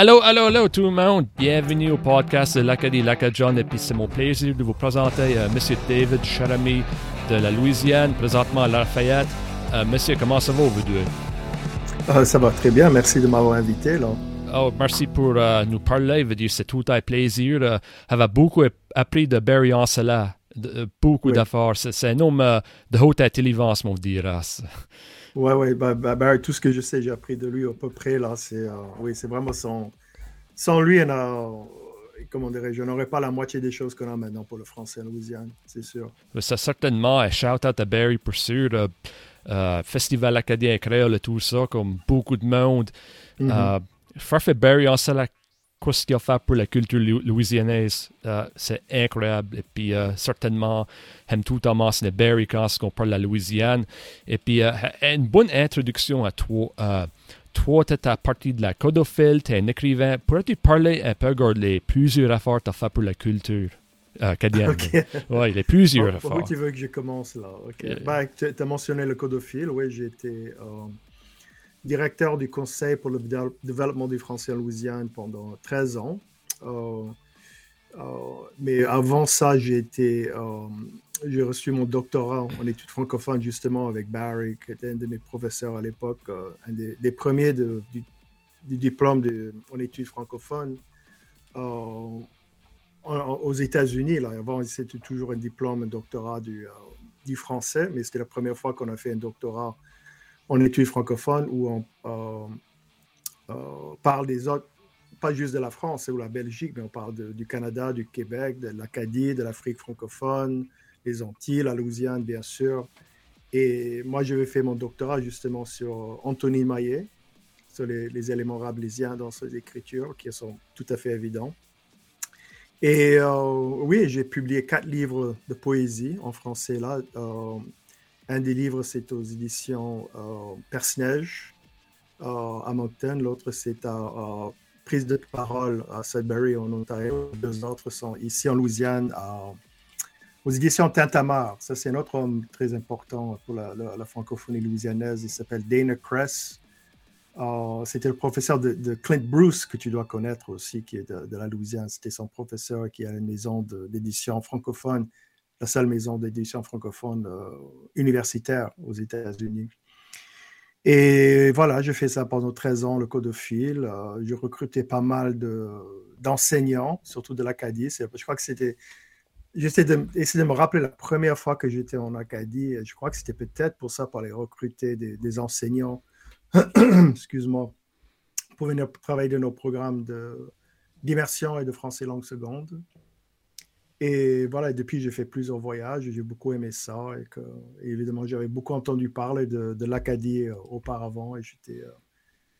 Allô, allô, allô tout le monde. Bienvenue au podcast de l'Acadie Lacadjon. Et puis c'est mon plaisir de vous présenter euh, M. David Charami de la Louisiane, présentement à Lafayette. Euh, monsieur, comment ça va, vous deux? Ah, ça va très bien. Merci de m'avoir invité. Là. Oh, merci pour euh, nous parler. C'est tout un plaisir. Euh, J'avais beaucoup appris de Barry Ancela. beaucoup d'affaires. C'est un homme de haute intelligence, mon diras. Ouais, ouais, bah, bah, bah, tout ce que je sais, j'ai appris de lui à peu près. Là, c'est, euh, oui, c'est vraiment son. Sans lui, on a, comment dirais-je, n'aurais pas la moitié des choses qu'on a maintenant pour le français en Louisiane, c'est sûr. Ça, certainement. Un shout-out à Barry pour sûr. Euh, euh, Festival acadien créole et tout ça, comme beaucoup de monde. Mm -hmm. Barry, on sait la ce qu'il a fait pour la culture louisianaise, euh, c'est incroyable. Et puis, euh, certainement, j'aime tout en mentionner Barry quand on parle de la Louisiane. Et puis, euh, une bonne introduction à toi. toi, tu es à partir de la codophile, tu es un écrivain. Pourrais-tu parler un peu de les plusieurs efforts que tu as fait pour la culture acadienne? Oui, les plusieurs efforts. Pourquoi tu veux que je commence là? Ben, tu as mentionné le codophile. Oui, j'ai été directeur du Conseil pour le développement du français en Louisiane pendant 13 ans. Euh, euh, mais avant ça, j'ai été, euh, j'ai reçu mon doctorat en études francophones justement avec Barry, qui était un de mes professeurs à l'époque, un des, premiers du, diplôme de, en études francophones aux États-Unis. Avant, c'était toujours un diplôme, un doctorat du, du français, mais c'était la première fois qu'on a fait un doctorat en études francophones où on euh, euh, parle des autres, pas juste de la France ou la Belgique, mais on parle du Canada, du Québec, de l'Acadie, de l'Afrique francophone, les Antilles, la Louisiane, bien sûr. Et moi, j'avais fait mon doctorat justement sur Anthony Maillet, sur les, éléments rabelaisiens dans ses écritures, qui sont tout à fait évidents. Et euh, oui, j'ai publié quatre livres de poésie en français là. Un des livres, c'est aux éditions euh, Personnage euh, à Moncton. L'autre, c'est à Prise de parole à Sudbury, en Ontario. Deux autres sont ici en Louisiane, aux éditions Tintamar. Ça, c'est un autre homme très important pour la, francophonie louisianaise. Il s'appelle Dana Kress. Euh, c'était le professeur de, Clint Bruce, que tu dois connaître aussi, qui est de, de la Louisiane. C'était son professeur qui a une maison d'édition francophone la seule maison d'édition francophone euh, universitaire aux États-Unis. Et voilà, j'ai fait ça pendant 13 ans, le codophile. Euh, j'ai recruté pas mal d'enseignants, surtout de l'Acadie. Je crois que c'était. J'essaie de, de me rappeler la première fois que j'étais en Acadie. Je crois que c'était peut-être pour ça, pour aller recruter des, des enseignants, excuse-moi, pour venir travailler dans nos programmes d'immersion et de français langue seconde. Et voilà, depuis, j'ai fait plusieurs voyages, j'ai beaucoup aimé ça. Et que, évidemment, j'avais beaucoup entendu parler de, l'Acadie euh, auparavant et j'étais euh,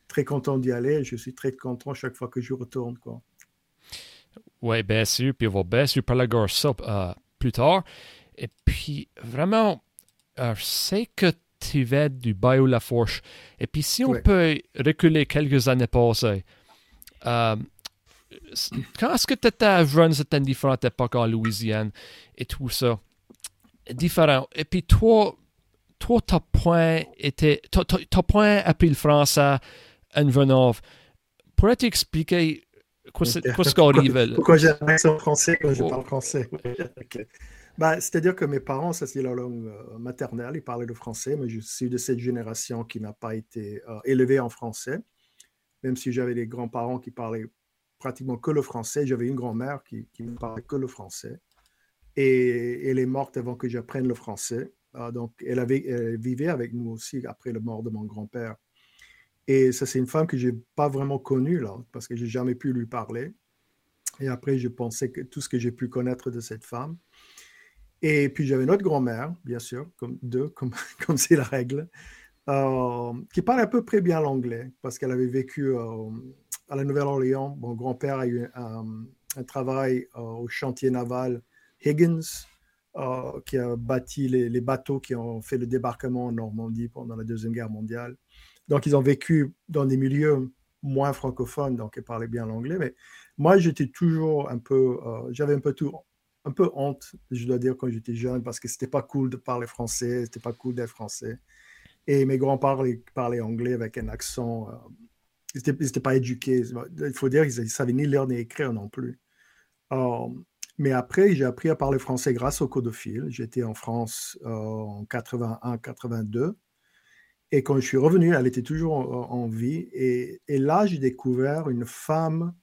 très content d'y aller. je suis très content chaque fois que je retourne. Quoi. Oui, bien sûr. Puis on va bien sûr parler de ça euh, plus tard. Et puis, vraiment, je sais que tu vas du Bayou La Fourche. Et puis, si on peut reculer quelques années passées, quand est-ce que tu étais jeune, c'était une différente époque en Louisiane et tout ça? Différent. Et puis toi, toi, t'as point été, t'as point appris le français en venant. Pourrais-tu expliquer quoi ce qui arrive? Pourquoi j'ai un accent français quand je oh. parle français? Ben, C'est-à-dire que mes parents, ça c'est leur langue euh, maternelle, ils parlaient le français, mais je suis de cette génération qui n'a pas été euh, élevée en français, même si j'avais des grands-parents qui parlaient pratiquement que le français. J'avais une grand-mère qui, ne parlait que le français. Et elle est morte avant que j'apprenne le français. Ah, donc, elle, avait, vivait avec nous aussi après la mort de mon grand-père. Et ça, c'est une femme que je n'ai pas vraiment connue, là, parce que je n'ai jamais pu lui parler. Et après, je pensais que tout ce que j'ai pu connaître de cette femme. Et puis, j'avais une autre grand-mère, bien sûr, comme deux, comme comme c'est la règle, euh, qui parle à peu près bien l'anglais, parce qu'elle avait vécu euh, à la Nouvelle-Orléans. Mon grand-père a eu un, travail euh, au chantier naval Higgins, euh, qui a bâti les, bateaux qui ont fait le débarquement en Normandie pendant la Deuxième Guerre mondiale. Donc, ils ont vécu dans des milieux moins francophones, donc ils parlaient bien l'anglais. Mais moi, j'étais toujours un peu, euh, j'avais un peu tout, un peu honte, je dois dire, quand j'étais jeune, parce que c'était pas cool de parler français, c'était pas cool d'être français. Et mes grands-parents parlaient anglais avec un accent ils n'étaient pas éduqués. Il faut dire qu'ils ne savaient ni lire ni écrire non plus. mais après, j'ai appris à parler français grâce au codophile. J'étais en France en 81-82. Et quand je suis revenu, elle était toujours en, vie. Et, et là, j'ai découvert une femme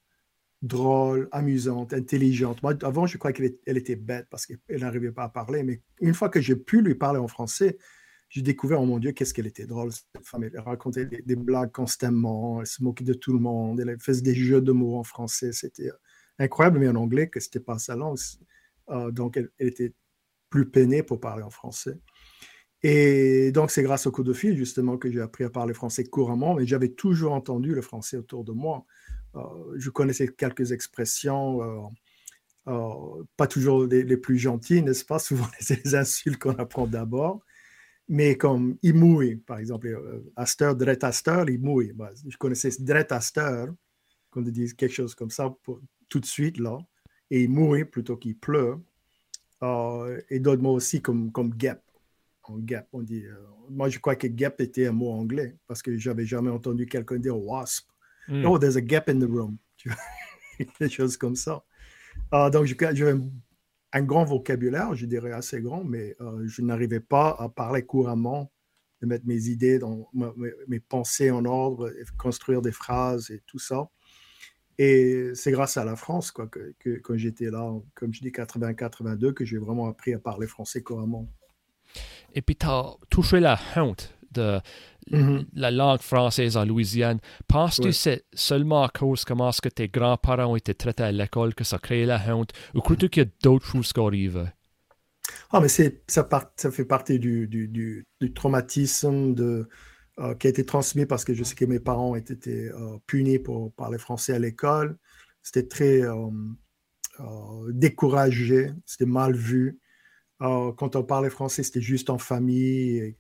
drôle, amusante, intelligente. Moi, avant, je croyais qu'elle était bête parce qu'elle n'arrivait pas à parler. Mais une fois que j'ai pu lui parler en français, j'ai découvert, oh mon Dieu, qu'est-ce qu'elle était drôle. Cette femme, elle racontait des, blagues constamment, elle se moquait de tout le monde, elle faisait des jeux de mots en français. C'était incroyable, mais en anglais, que c'était pas sa langue. Euh, donc, elle, était plus peinée pour parler en français. Et donc, c'est grâce au coup de fil, justement, que j'ai appris à parler français couramment, mais j'avais toujours entendu le français autour de moi. Euh, je connaissais quelques expressions, euh, euh, pas toujours les, plus gentilles, n'est-ce pas? Souvent, c'est les insultes qu'on apprend d'abord. Mais comme il mouille, par exemple, Aster, Dret Aster, il mouille. Bah, je connaissais Dret Aster, qu'on dit quelque chose comme ça tout de suite, là. Et il mouille plutôt qu'il pleut. et d'autres mots aussi comme, comme gap. En gap, on dit. moi, je crois que gap était un mot anglais parce que j'avais jamais entendu quelqu'un dire wasp. Mm. Oh, there's a gap in the room. Des choses comme ça. Uh, donc, j'avais un, grand vocabulaire, je dirais assez grand, mais euh, je n'arrivais pas à parler couramment, de mettre mes idées, dans, mes, pensées en ordre, construire des phrases et tout ça. Et c'est grâce à la France, quoi, que, quand j'étais là, comme je dis, 80-82, que j'ai vraiment appris à parler français couramment. Et puis, tu as touché la honte de Mm-hmm. la langue française en Louisiane. Penses-tu que c'est seulement à cause comment ce que tes grands-parents ont été traités à l'école que ça crée la honte ou crois-tu qu'il y a d'autres choses qui arrivent? Ah, mais c'est, ça, ça fait partie du, du, du, traumatisme de, euh, qui a été transmis parce que je sais que mes parents ont été euh, punis pour parler français à l'école. C'était très euh, découragé, c'était mal vu. Euh, quand on parlait français, c'était juste en famille. Et,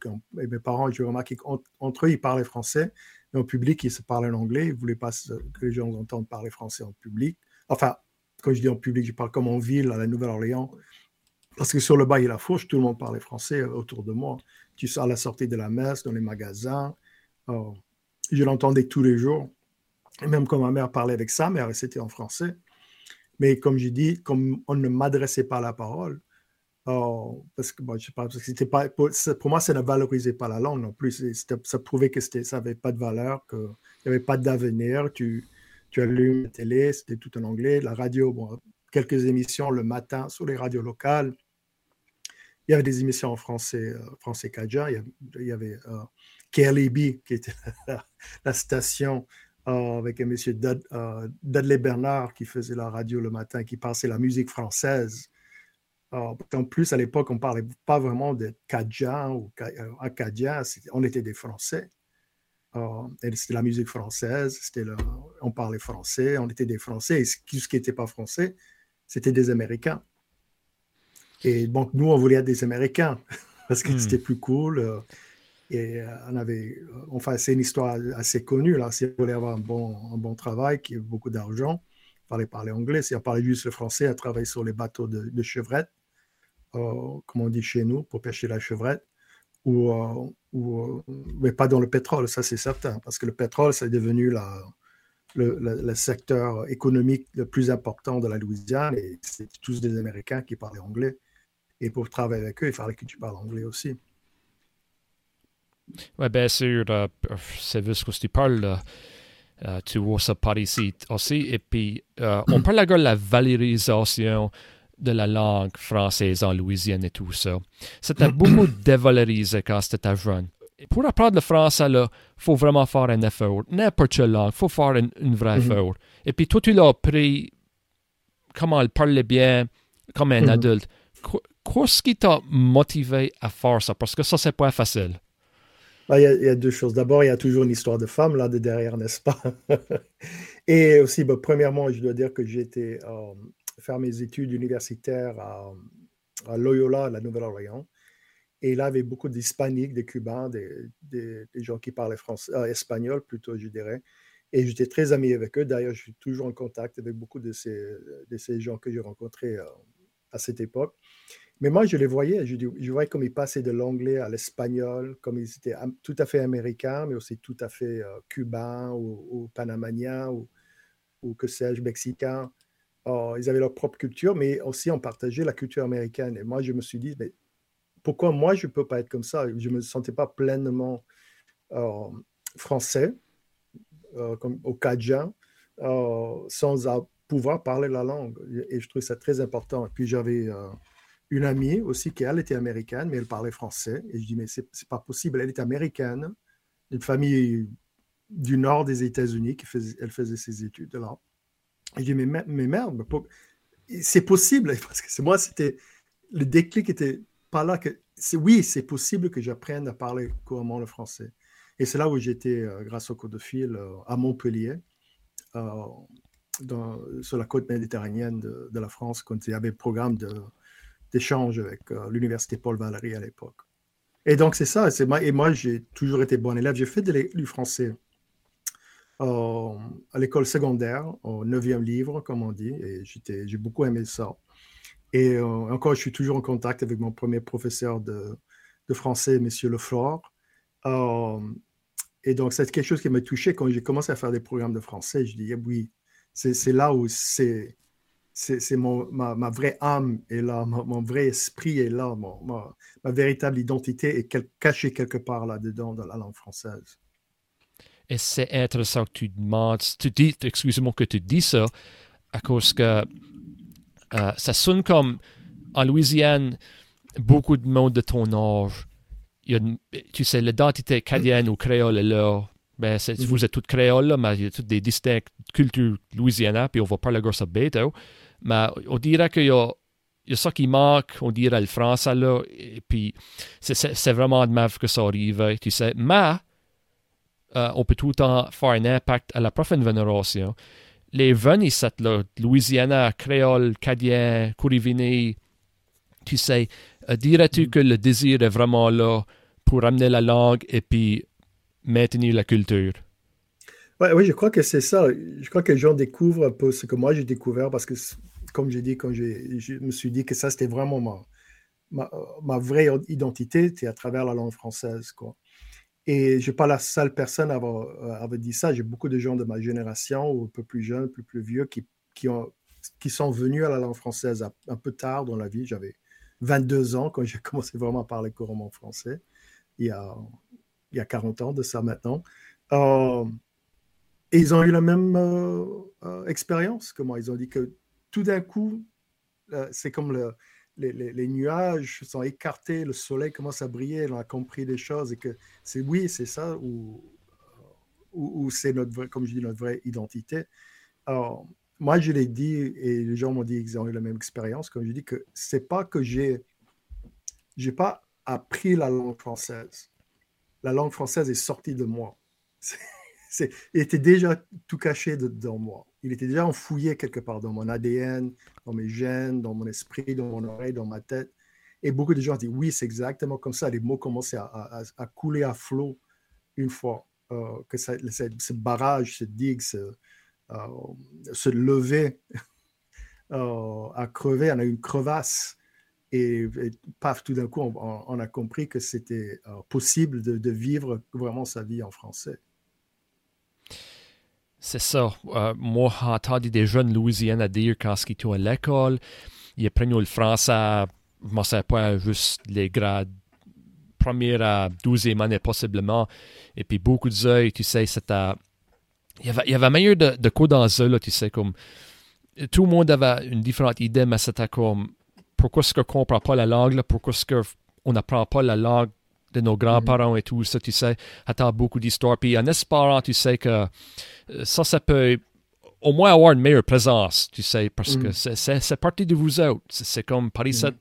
mes parents, j'ai remarqué qu'entre eux, ils parlaient français, mais au public, ils se parlaient en anglais. Ils ne voulaient pas que les gens entendent parler français en public. Enfin, quand je dis en public, je parle comme en ville, à la Nouvelle-Orléans. Parce que sur le bas et la fourche, tout le monde parlait français autour de moi. Tu sais, à la sortie de la messe, dans les magasins. Euh, je l'entendais tous les jours. Et même quand ma mère parlait avec sa mère, c'était en français. Mais comme j'ai dit, comme on ne m'adressait pas la parole, Oh, parce que je sais pas, parce que c'était pas pour, moi, ça ne valorisait pas la langue non plus. Ça prouvait que ça n'avait pas de valeur, qu'il n'y avait pas d'avenir. Tu, tu allumes la télé, c'était tout en anglais. La radio, bon, quelques émissions le matin sur les radios locales. Il y avait des émissions en français, euh, français cadja. Il y avait, euh, KLEB, qui était la, station euh, avec un monsieur Dudley Bernard qui faisait la radio le matin, qui passait la musique française en plus, à l'époque, on ne parlait pas vraiment de Cajun ou euh, Acadien, on était des Français. c'était la musique française, on parlait français, on était des Français, et ce qui n'était pas français, c'était des Américains. Et donc, nous, on voulait être des Américains, parce que hmm. c'était plus cool. Euh, et euh, on avait, enfin, c'est une histoire assez connue, là. Si on voulait avoir un bon, un bon travail, qui a beaucoup d'argent, fallait parler anglais. Si on parlait juste le français, à travailler sur les bateaux de, de chevrette, euh, comme on dit chez nous, pour pêcher la chevrette, ou, euh, euh, mais pas dans le pétrole, ça c'est certain, parce que le pétrole, c'est devenu la, le, secteur économique le plus important de la Louisiane, et c'est tous des Américains qui parlaient anglais. Et pour travailler avec eux, il fallait que tu parles anglais aussi. Oui, bien sûr, c'est ce que tu parles. Tu vois ça par ici aussi. Et puis, on parle de la valorisation de la langue française en Louisiane et tout ça. C'était beaucoup dévalorisé quand c'était jeune. Et pour apprendre le français, il faut vraiment faire un effort. N'importe quelle langue, il faut faire un, vrai mhm. effort. Et puis toi, tu l'as appris comment elle parlait bien, comme un mhm. adulte. Qu'est-ce qui t'a motivé à faire ça? Parce que ça, c'est pas facile. Ah, il y, a, deux choses. D'abord, il y a toujours une histoire de femme là de derrière, n'est-ce pas? Et aussi, bah, premièrement, je dois dire que j'étais euh, faire mes études universitaires à, Loyola, à la Nouvelle-Orléans. Et là, il y avait beaucoup d'Hispaniques, des Cubains, des, gens qui parlaient euh, espagnol plutôt, je dirais. Et j'étais très ami avec eux. D'ailleurs, je suis toujours en contact avec beaucoup de ces, de ces gens que j'ai rencontrés euh, à cette époque. Mais moi, je les voyais, je, voyais comme ils passaient de l'anglais à l'espagnol, comme ils étaient tout à fait américains, mais aussi tout à fait euh, cubains ou, ou panamaniens ou, que sais-je, mexicains. Ils avaient leur propre culture, mais aussi on partageait la culture américaine. Et moi, je me suis dit, mais pourquoi moi, je ne peux pas être comme ça? Je ne me sentais pas pleinement euh, français, euh, comme au Cajun, sans pouvoir parler la langue. Et je trouve ça très important. Et puis j'avais une amie aussi qui, elle, était américaine, mais elle parlait français. Et je dis, mais c'est pas possible. Elle est américaine, une famille du nord des États-Unis, qui faisait, elle faisait ses études là. Et je dis, mais, merde, c'est possible. Parce que moi, c'était. Le déclic était pas là. que Oui, c'est possible que j'apprenne à parler couramment le français. Et c'est là où j'étais, euh, grâce au code de fil, euh, à Montpellier. Euh, sur la côte méditerranéenne de, de, la France, quand il y avait le programme de, d'échange avec euh, l'université Paul Valéry à l'époque. Et donc, c'est ça. Et moi, j'ai toujours été bon élève. J'ai fait du français euh, à l'école secondaire, au neuvième livre, comme on dit, et j'ai beaucoup aimé ça. Et euh, encore, je suis toujours en contact avec mon premier professeur de, français, M. Leflore. et donc, c'est quelque chose qui m'a touché quand j'ai commencé à faire des programmes de français. Je dis, oui, c'est là où c'est c'est ma, ma, vraie âme est là, mon, vrai esprit est là, ma, ma, véritable identité est cachée quelque part là-dedans dans la langue française. Et c'est intéressant que tu demandes, tu dis, excuse-moi que tu dis ça, à cause que euh, ça sonne comme en Louisiane, beaucoup de monde de ton âge, tu sais, l'identité canadienne ou créole est là. Ben, mm-hmm. Vous êtes toutes créoles, mais il y a toutes des distinctes cultures louisianaises, puis on va parler de ça bientôt. Mais on dirait qu'il y a, il y a ça qui manque, on dirait le français là, et puis c'est vraiment de mal que ça arrive, tu sais. Mais euh, on peut tout le temps faire un impact à la prochaine génération. Les jeunes ici, là, Louisiana, créole, cadien, Courivini, tu sais, euh, dirais-tu mm. que le désir est vraiment là pour amener la langue et puis maintenir la culture? Ouais, oui, je crois que c'est ça. Je crois que les gens découvrent un peu ce que moi j'ai découvert parce que, comme j'ai dit, quand je me suis dit que ça, c'était vraiment ma, ma, vraie identité, c'était à travers la langue française. Quoi. Et je ne suis pas la seule personne à avoir, dit ça. J'ai beaucoup de gens de ma génération, ou un peu plus jeunes, plus, plus vieux, qui, qui, ont, qui sont venus à la langue française un peu tard dans la vie. J'avais 22 ans quand j'ai commencé vraiment à parler couramment français, il y a, il y a 40 ans de ça maintenant. Euh, et ils ont eu la même euh, euh, expérience que moi. Ils ont dit que tout d'un coup, euh, c'est comme le, les, les, nuages sont écartés, le soleil commence à briller, on a compris des choses et que c'est oui, c'est ça, ou, ou, c'est notre, comme je dis, notre vraie identité. Alors, moi, je l'ai dit et les gens m'ont dit qu'ils ont eu la même expérience. Comme je dis que c'est pas que j'ai, j'ai pas appris la langue française. La langue française est sortie de moi. il était déjà tout caché dans moi. Il était déjà enfouillé quelque part dans mon ADN, dans mes gènes, dans mon esprit, dans mon oreille, dans ma tête. Et beaucoup de gens disent oui, c'est exactement comme ça. Les mots commençaient à, couler à flot une fois euh, que ce barrage, ce digue, se, euh, levait euh, à crever. On a une crevasse. Et, paf, tout d'un coup, on, a compris que c'était possible de, de, vivre vraiment sa vie en français. C'est ça. Euh, moi, j'ai entendu des jeunes Louisiana dire quand ils étaient à l'école, ils apprenaient le français, je ne sais pas, juste les grades première à douzième année possiblement. Et puis beaucoup de tu sais, c'était... Il y avait, il meilleur de, de quoi dans ça, là, tu sais, comme... Tout le monde avait une différente idée, mais c'était comme... Pourquoi est-ce qu'on ne comprend pas la langue, là? Pourquoi est-ce qu'on n'apprend pas la langue de nos grands-parents et tout ça, tu sais, attends beaucoup d'histoires. Puis en espérant, tu sais, que euh, ça, ça peut au moins avoir une meilleure présence, tu sais, parce que mm. c'est parti de vous autres. C'est comme Paris 7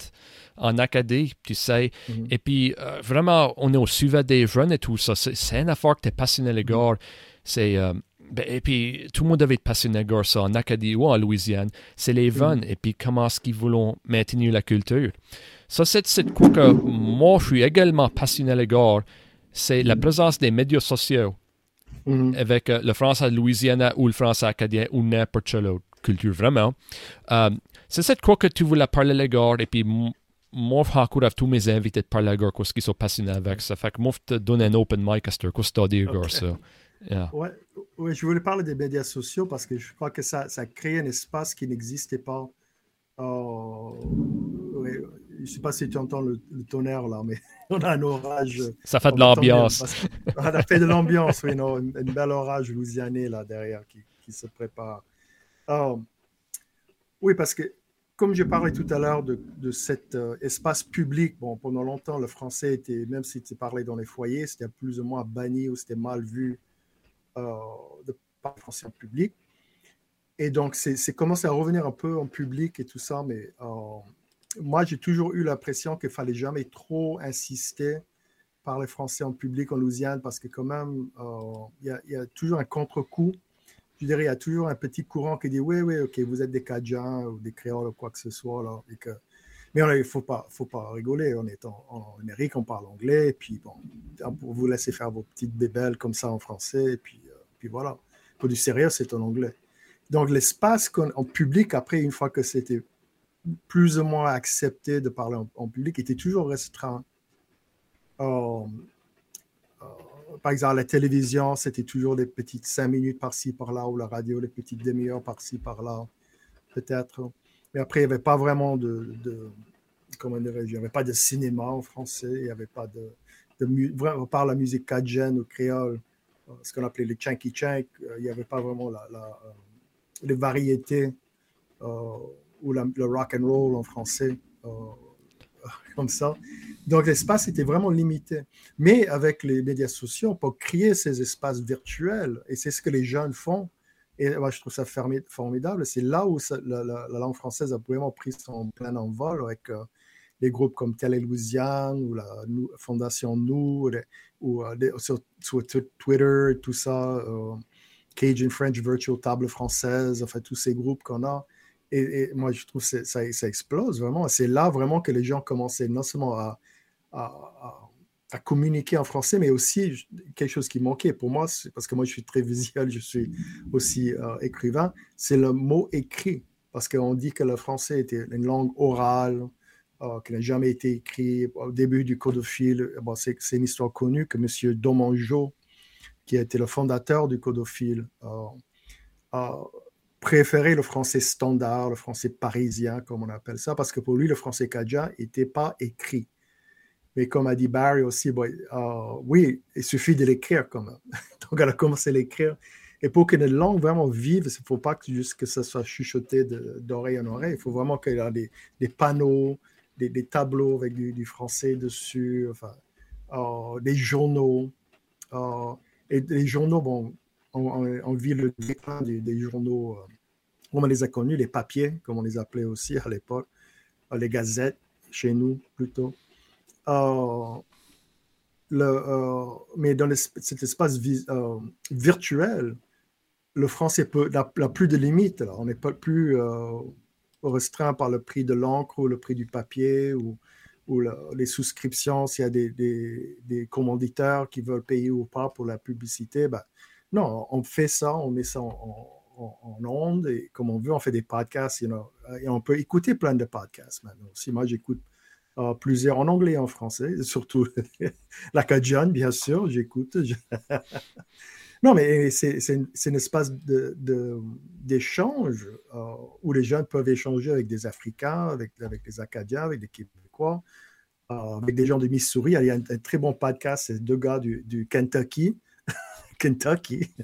mm. en Acadie, tu sais. Mm. Et puis, euh, vraiment, on est au sujet des jeunes et tout ça. C'est une affaire que tu es passionné, les gars. C'est. Euh, ben, et puis, tout le monde devait être passionné, gars, ça, en Acadie ou en Louisiane. C'est les jeunes. Et puis, comment est-ce qu'ils voulaient maintenir la culture? Ça, c'est quoi que moi, je suis également passionné à l'égard, c'est la présence des médias sociaux mm-hmm. avec euh, le français de Louisiana ou le français acadien ou n'importe quelle autre culture, vraiment. Euh, c'est cette quoi que tu voulais parler à l'égard, et puis moi, encore à tous mes invités de parler à gars qui sont passionnés avec ça. Fait que moi, je te donne un open mic à ce que tu dis, ça. Yeah. Ouais, ouais, je voulais parler des médias sociaux parce que je crois que ça, ça crée un espace qui n'existait pas. Oh, je ne sais pas si tu entends le, tonnerre là, mais on a un orage. Ça fait de l'ambiance. On a fait de l'ambiance, oui, non, une, belle orage louisianais là derrière qui, qui se prépare. Oui, parce que comme je parlais tout à l'heure de, de, cet euh, espace public, bon, pendant longtemps, le français était, même si tu parlais dans les foyers, c'était plus ou moins banni ou c'était mal vu euh, de parler français en public. Et donc, c'est commencé à revenir un peu en public et tout ça, mais euh, moi, j'ai toujours eu l'impression qu'il fallait jamais trop insister par les Français en public en Louisiane parce que quand même, il y, a toujours un contre-coup je dirais, il y a toujours un petit courant qui dit oui, oui, ok, vous êtes des Cajuns ou des Créoles ou quoi que ce soit. Que... Mais il ne faut pas, faut pas rigoler. On est en, Amérique, on parle anglais. Et puis, bon, vous laisser faire vos petites bébelles comme ça en français. Et puis, euh, puis voilà. Pour du sérieux, c'est en anglais. Donc, l'espace en public, après, une fois que c'était plus ou moins accepté de parler en, public, était toujours restreint. Euh, par exemple, la télévision, c'était toujours des petites cinq minutes par-ci, par-là, ou la radio, des petites demi-heures par-ci, par-là, peut-être. Mais après, il n'y avait pas vraiment de, comment dirais-je, il n'y avait pas de cinéma en français, il n'y avait pas de, de on parle la musique cajun ou créole, euh, ce qu'on appelait les chanky chank, euh, il n'y avait pas vraiment la, la euh, les variétés ou le rock and roll en français comme ça. Donc l'espace était vraiment limité. Mais avec les médias sociaux, on peut créer ces espaces virtuels et c'est ce que les jeunes font. Et moi, je trouve ça formidable. C'est là où la, langue française a vraiment pris son plein envol avec euh, des groupes comme Télé Louisiane ou la Fondation Nous, ou euh, sur, Twitter tout ça, euh, Cajun French Virtual Table Française, enfin tous ces groupes qu'on a. Et, moi, je trouve que ça, explose vraiment. C'est là vraiment que les gens commençaient non seulement à, communiquer en français, mais aussi quelque chose qui manquait pour moi, parce que moi, je suis très visuel, je suis aussi euh, écrivain, c'est le mot écrit. Parce qu'on dit que le français était une langue orale, euh, qui n'a jamais été écrit. Au début du codophile, bon, c'est une histoire connue que M. Domangeau, qui a été le fondateur du codophile, euh, préférait le français standard, le français parisien, comme on appelle ça, parce que pour lui, le français cajun n'était pas écrit. Mais comme a dit Barry aussi, euh, oui, il suffit de l'écrire quand même. Donc, elle a commencé à l'écrire. Et pour qu'une langue vraiment vive, il ne faut pas que, juste que ça soit chuchoté d'oreille en oreille. Il faut vraiment qu'il ait des, panneaux, des, tableaux avec du, français dessus, enfin, euh, des journaux. Euh, et les journaux, bon, on, vit le déclin des, journaux on les a connus, les papiers, comme on les appelait aussi à l'époque, euh, les gazettes, chez nous plutôt. Euh, euh, mais dans cet espace virtuel, le français n'a plus de limites. On n'est pas plus restreint par le prix de l'encre ou le prix du papier ou, les souscriptions, s'il y a des, commanditaires qui veulent payer ou pas pour la publicité. Ben, non, on fait ça, on met ça en, en, ondes et comme on veut, on fait des podcasts et on peut écouter plein de podcasts maintenant. Si moi, j'écoute euh, plusieurs en anglais et en français, surtout la Cajun, bien sûr, j'écoute. non, mais c'est un espace d'échange de, euh, où les jeunes peuvent échanger avec des Africains, avec, avec des Acadiens, avec des Québécois, euh, avec des gens de Missouri. Il y a un, très bon podcast, c'est deux gars du, du Kentucky. Kentucky,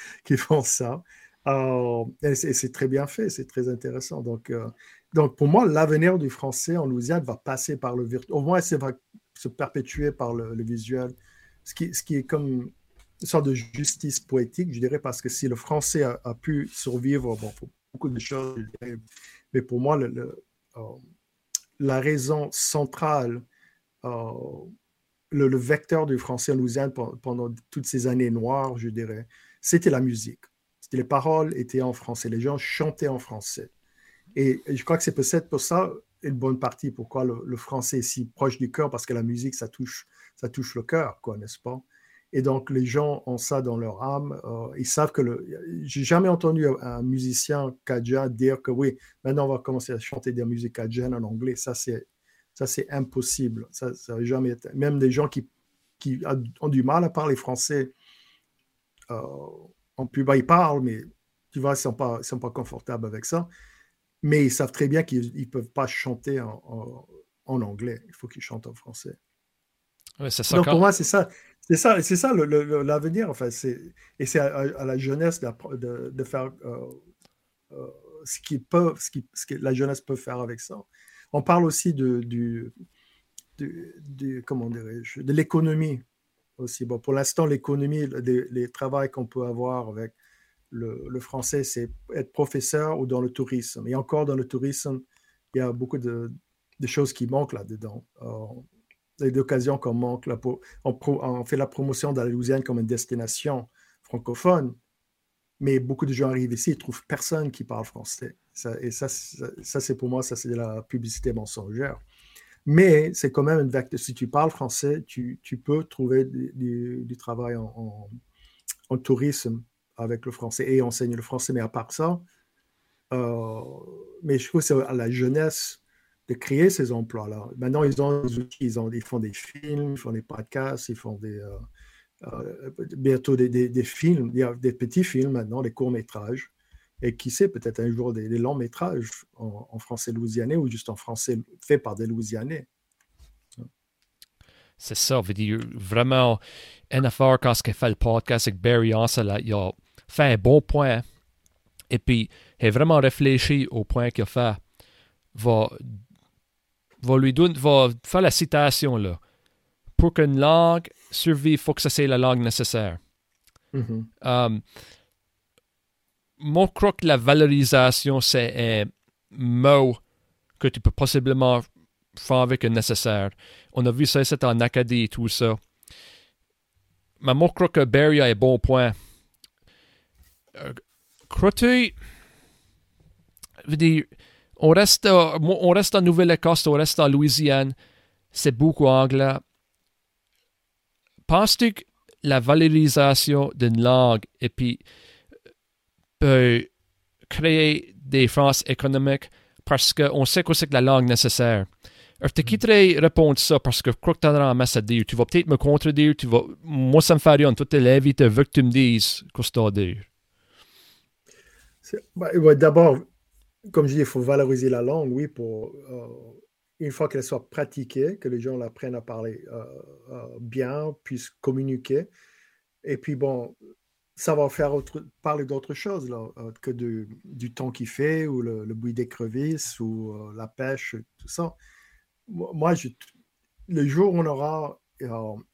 qui font ça. Euh, c'est très bien fait, c'est très intéressant. Donc, euh, donc pour moi, l'avenir du français en Louisiane va passer par le virtuel. Au moins, ça va se perpétuer par le, visuel, ce qui, ce qui, est comme une sorte de justice poétique, je dirais, parce que si le français a, pu survivre, bon, pour beaucoup de choses, mais pour moi, euh, la raison centrale le, vecteur du français en Louisiane pendant, toutes ces années noires, je dirais, c'était la musique. Les paroles étaient en français, les gens chantaient en français. Et, je crois que c'est peut-être pour ça une bonne partie pourquoi le, français est si proche du cœur, parce que la musique, ça touche, ça touche le cœur, quoi, n'est-ce pas? Et donc, les gens ont ça dans leur âme. Euh, ils savent que le. J'ai jamais entendu un musicien cajun dire que oui, maintenant on va commencer à chanter des musiques cajun en anglais. Ça, c'est Ça, c'est impossible. Ça, ça jamais été. Même des gens qui, qui ont du mal à parler français en pub, ils parlent, mais tu vois, ils ne sont pas, sont pas confortables avec ça. Mais ils savent très bien qu'ils ne peuvent pas chanter en, en, anglais. Il faut qu'ils chantent en français. ça, Donc, pour moi, c'est ça. C'est ça, c'est ça l'avenir. En fait. Et c'est à, la jeunesse de, de, faire euh, euh, ce, qu'ils peuvent, ce, qui, ce que la jeunesse peut faire avec ça. On parle aussi de, du, du, comment de l'économie pour l'instant, l'économie, les, travaux qu'on peut avoir avec le, français, c'est être professeur ou dans le tourisme. Et encore dans le tourisme, il y a beaucoup de, choses qui manquent là-dedans. Euh, d'occasions qu'on manque. Là, pour, on, fait la promotion de la Louisiane comme une destination francophone, mais beaucoup de gens arrivent ici, ils trouvent personne qui parle français. et ça, ça, c'est pour moi, ça c'est de la publicité mensongère. Mais c'est quand même une vecteur. Si tu parles français, tu, peux trouver du, travail en, tourisme avec le français et enseigner le français. Mais à part ça, euh, mais je trouve que c'est à la jeunesse de créer ces emplois-là. Maintenant, ils ont des outils, ils, ont, ils font des films, ils font des podcasts, ils font euh, euh, bientôt des, des, films, des petits films maintenant, des courts-métrages, et qui sait, peut-être un jour des, longs-métrages en, français louisianais ou juste en français fait par des Louisianais. C'est ça, veut dire vraiment, affaire quand il fait le podcast avec Barry Ansel, il a fait un bon point, et puis il a vraiment réfléchi au point qu'il a fait, va, va lui donner, va faire la citation là pour qu'une langue survive, il faut que ça soit la langue nécessaire. Mm-hmm. Um, moi, je crois que la valorisation, c'est un mot que tu peux possiblement faire avec un nécessaire. On a vu ça c'est en Acadie et tout ça. Mais moi, je crois que Barry a un bon point. Euh, dire, on reste, on reste en Nouvelle-Écosse, on reste en Louisiane, c'est beaucoup anglais. Penses-tu que la valorisation d'une langue et puis peut créer des différences économiques parce qu'on sait que c'est que la langue nécessaire? Alors, tu quitterais répondre ça parce que je crois que tu as un à dire. Tu vas peut-être me contredire. Tu vas... Moi, ça me fait rien. Toi, tu es tu veux que tu me dises ce que tu dire. Bah, d'abord, comme je dis, il faut valoriser la langue, oui, pour euh, une fois qu'elle soit pratiquée, que les gens l'apprennent à parler euh, euh, bien, puissent communiquer. Et puis, bon, ça va faire parler d'autre chose euh, que du temps qu'il fait, ou le, bruit des crevisses, ou la pêche, tout ça. Moi, le jour où on aura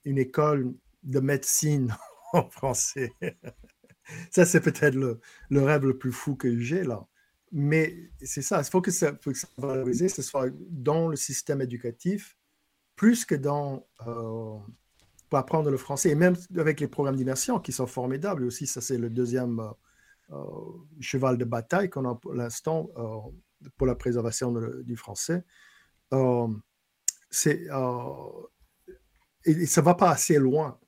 une école de médecine en français, ça, c'est peut-être le, le, rêve le plus fou que j'ai là. Mais c'est ça, il faut que ça, faut que ça valorisé, ce soit dans le système éducatif, plus que dans euh, apprendre le français, et même avec les programmes d'immersion qui sont formidables. Aussi, ça c'est le deuxième euh, euh, cheval de bataille qu'on a pour l'instant pour la préservation du français. c'est ça va pas assez loin.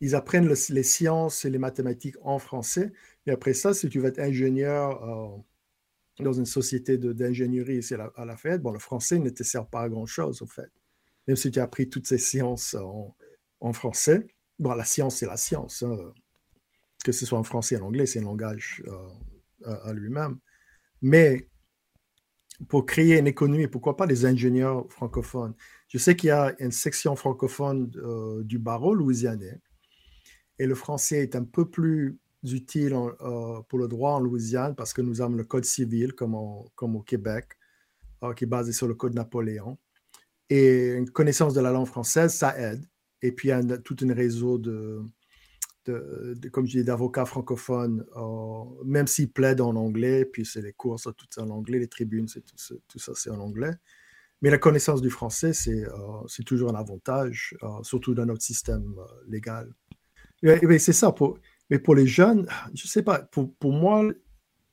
Ils apprennent les sciences et les mathématiques en français. Et après ça, si tu veux être ingénieur dans une société d'ingénierie ici à la, Fed, bon, le français ne te sert pas à grand-chose, au fait. Même si tu as appris toutes ces sciences en, français, bon, la science, c'est la science. Hein. Que ce soit en français ou en anglais, c'est un langage euh, à, lui-même. Mais pour créer une économie, pourquoi pas des ingénieurs francophones Je sais qu'il y a une section francophone euh, du barreau louisianais, et le français est un peu plus utile euh, pour le droit en Louisiane parce que nous avons le Code civil comme, au Québec, qui est basé sur le Code Napoléon. Et une connaissance de la langue française, ça aide. Et puis, il y a tout un réseau de, comme je dis, d'avocats francophones, euh, même s'ils plaident en anglais, puis c'est les cours, tout ça en anglais, les tribunes, c'est tout, tout, ça, c'est en anglais. Mais la connaissance du français, c'est c'est toujours un avantage, surtout dans notre système légal. Et, c'est ça, mais pour les jeunes, je ne sais pas, pour, pour moi,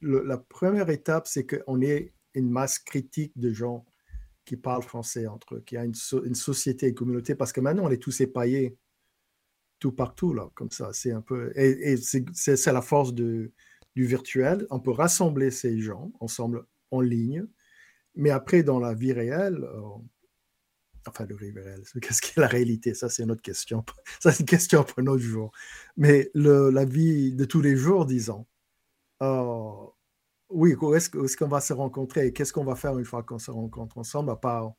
la première étape, c'est qu'on ait une masse critique de gens qui parlent français entre eux, qui a une, une société, une communauté, parce que maintenant, on est tous épaillés tout partout, là, comme ça. C'est un peu. Et, c'est la force de, du virtuel. On peut rassembler ces gens ensemble en ligne, mais après, dans la vie réelle, euh, enfin le réel, qu'est-ce qui est la réalité? Ça, c'est une autre question. Ça, c'est une question pour un autre jour. Mais la vie de tous les jours, disons, euh, oui, où est-ce, qu'on va se rencontrer et qu'est-ce qu'on va faire une fois qu'on se rencontre ensemble, à part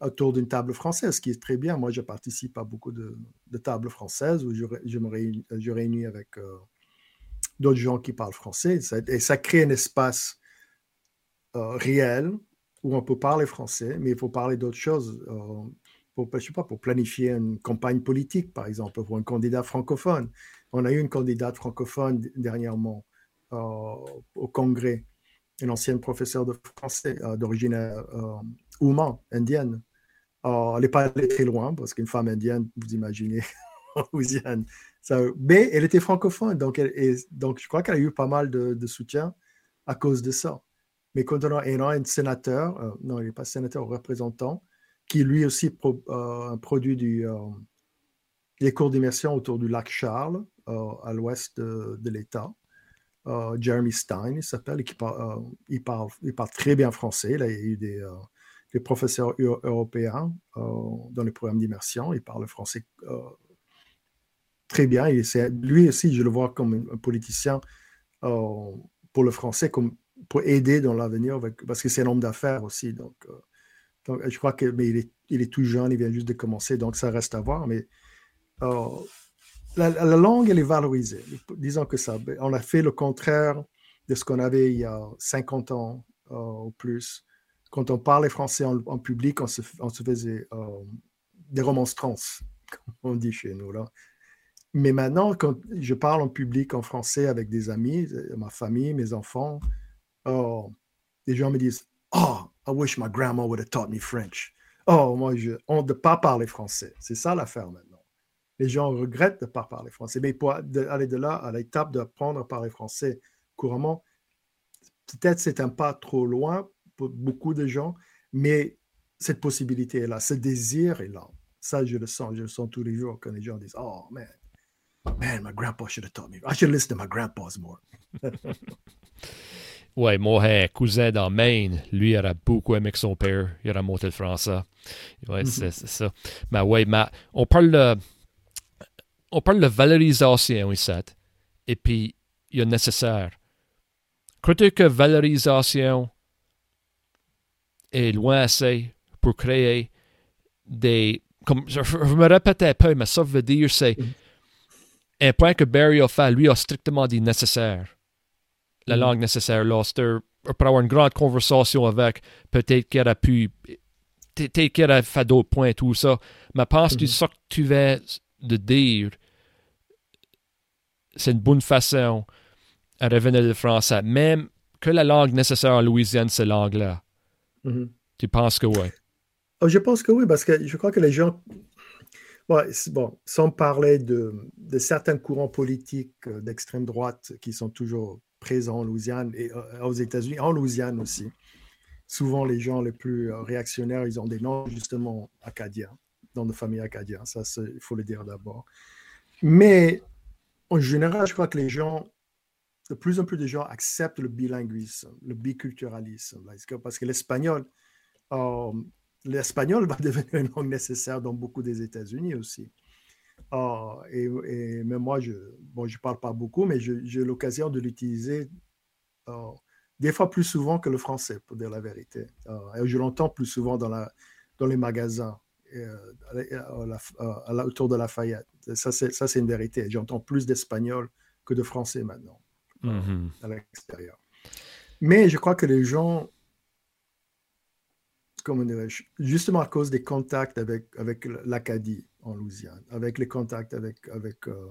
autour d'une table française, ce qui est très bien. Moi, je participe à beaucoup de, tables françaises où je, me réunis, avec euh, d'autres gens qui parlent français. et ça crée un espace euh, réel où on peut parler français, mais il faut parler d'autres choses. Euh, pour, je sais pas, pour planifier une campagne politique, par exemple, pour un candidat francophone. On a eu une candidate francophone dernièrement au Congrès, une ancienne professeure de français euh, d'origine euh, indienne. elle n'est pas allée très loin, parce qu'une femme indienne, vous imaginez, mais elle était francophone, donc, donc je crois qu'elle a eu pas mal de, soutien à cause de ça. Mais quand on a, un sénateur, euh, non, il n'est pas sénateur, représentant, qui lui aussi euh, produit du, euh, des cours d'immersion autour du lac Charles, à l'ouest de, l'État. Jeremy Stein, il s'appelle, qui il, parle, il parle très bien français. il y a eu des, des professeurs européens dans les programmes d'immersion. Il parle français très bien. lui aussi, je le vois comme un politicien pour le français, comme pour aider dans l'avenir, parce que c'est un homme d'affaires aussi. Euh, donc, je crois que, mais il est, il est, tout jeune, il vient juste de commencer, donc ça reste à voir. Mais euh, la, langue, elle est valorisée. Disons que ça, on a fait le contraire de ce qu'on avait il y a 50 ans euh, ou plus. Quand on parlait français en, public, on se, faisait des remonstrances, comme on dit chez nous. Là. Mais maintenant, quand je parle en public en français avec des amis, ma famille, mes enfants, Oh, les gens me disent Oh, I wish my grandma would have taught me French. Oh, moi, je, on ne pas parler français. C'est ça l'affaire maintenant. Les gens regrettent de ne pas parler français. Mais pour aller de là à l'étape d'apprendre à parler français couramment, peut-être c'est un pas trop loin pour beaucoup de gens, mais cette possibilité est là, ce désir est là. Ça, je le sens, je le sens tous les jours quand les gens disent Oh, man, man, my grandpa should have taught me. I should listen to my grandpas more. Ouais, mon cousin dans Maine, lui, il aurait beaucoup aimé que son père, il aurait monté le français. Ouais, mhm. c'est ça. Mais ouais, mais on parle de, on parle de valorisation ici. Et puis, il est nécessaire. Crois-tu que valorisation est loin assez pour créer des. Comme, je, me répétais peu, mais ça veut dire c'est mhm. un point que Barry a fait, lui, a strictement dit nécessaire la mm. langue nécessaire là. pour avoir une grande conversation avec, peut-être qu'il aurait pu. Peut-être qu'il aurait fait d'autres points tout ça. Mais pense que ce que tu veux de dire, c'est une bonne façon à revenir le français. Même que la langue nécessaire en Louisiane, c'est l'anglais. Mm-hmm. Tu penses que oui? Oh, je pense que oui, parce que je crois que les gens. bon, sans parler de, de certains courants politiques euh, d'extrême droite qui sont toujours présent en Louisiane et euh, aux États-Unis, en Louisiane aussi. Souvent, les gens les plus euh, réactionnaires, ils ont des noms justement acadiens, dans de familles acadiennes, ça, il faut le dire d'abord. Mais en général, je crois que les gens, de plus en plus de gens acceptent le bilinguisme, le biculturalisme, parce que l'espagnol, euh, l'espagnol va devenir une langue nécessaire dans beaucoup des États-Unis aussi. Ah, et, mais moi, je ne bon, je parle pas beaucoup, mais j'ai l'occasion de l'utiliser ah, des fois plus souvent que le français, pour dire la vérité. Ah, et je l'entends plus souvent dans les magasins euh, autour de Lafayette. Ça, c'est une vérité. J'entends plus d'espagnol que de français maintenant mm-hmm. à l'extérieur. Mais je crois que les gens comment justement à cause des contacts avec, avec l'Acadie en Louisiane, avec les contacts avec, avec euh,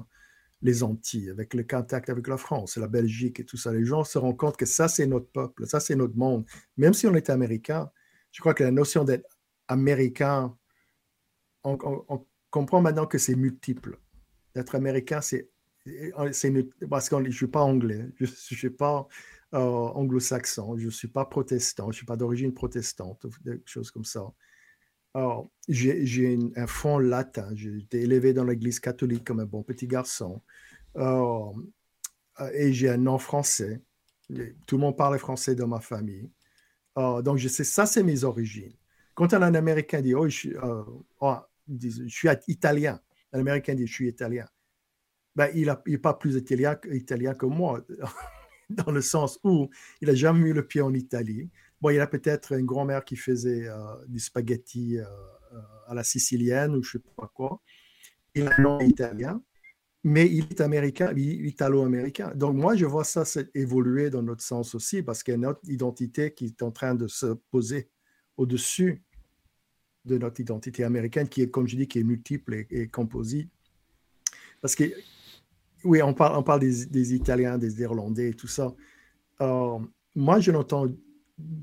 les Antilles, avec les contacts avec la France la Belgique et tout ça, les gens se rendent compte que ça, c'est notre peuple, ça, c'est notre monde. Même si on est américain, je crois que la notion d'être américain, on, comprend maintenant que c'est multiple. D'être américain, c'est parce que je ne suis pas anglais, je ne suis pas euh, anglo-saxon, je ne suis pas protestant, je ne suis pas d'origine protestante, des choses comme ça. J'ai un fond latin, j'ai été élevé dans l'église catholique comme un bon petit garçon, euh, et j'ai un nom français. Tout le monde parle français dans ma famille. Euh, donc, je sais, ça, c'est mes origines. quand un Américain dit, oh, je suis, euh, je suis italien, un Américain dit, je suis italien, ben, il n'est pas plus italien, que moi, dans le sens où il n'a jamais mis le pied en Italie. Bon, il a peut-être une grand-mère qui faisait euh, du spaghetti euh, à la sicilienne ou je ne sais pas quoi. Il a un nom italien, mais il est américain, italo-américain. Donc moi, je vois ça évoluer dans notre sens aussi parce qu'il y a notre identité qui est en train de se poser au-dessus de notre identité américaine qui est, comme je dis, qui est multiple et, composite. Parce que, oui, on parle, on parle des, Italiens, des Irlandais et tout ça. Euh, moi, je n'entends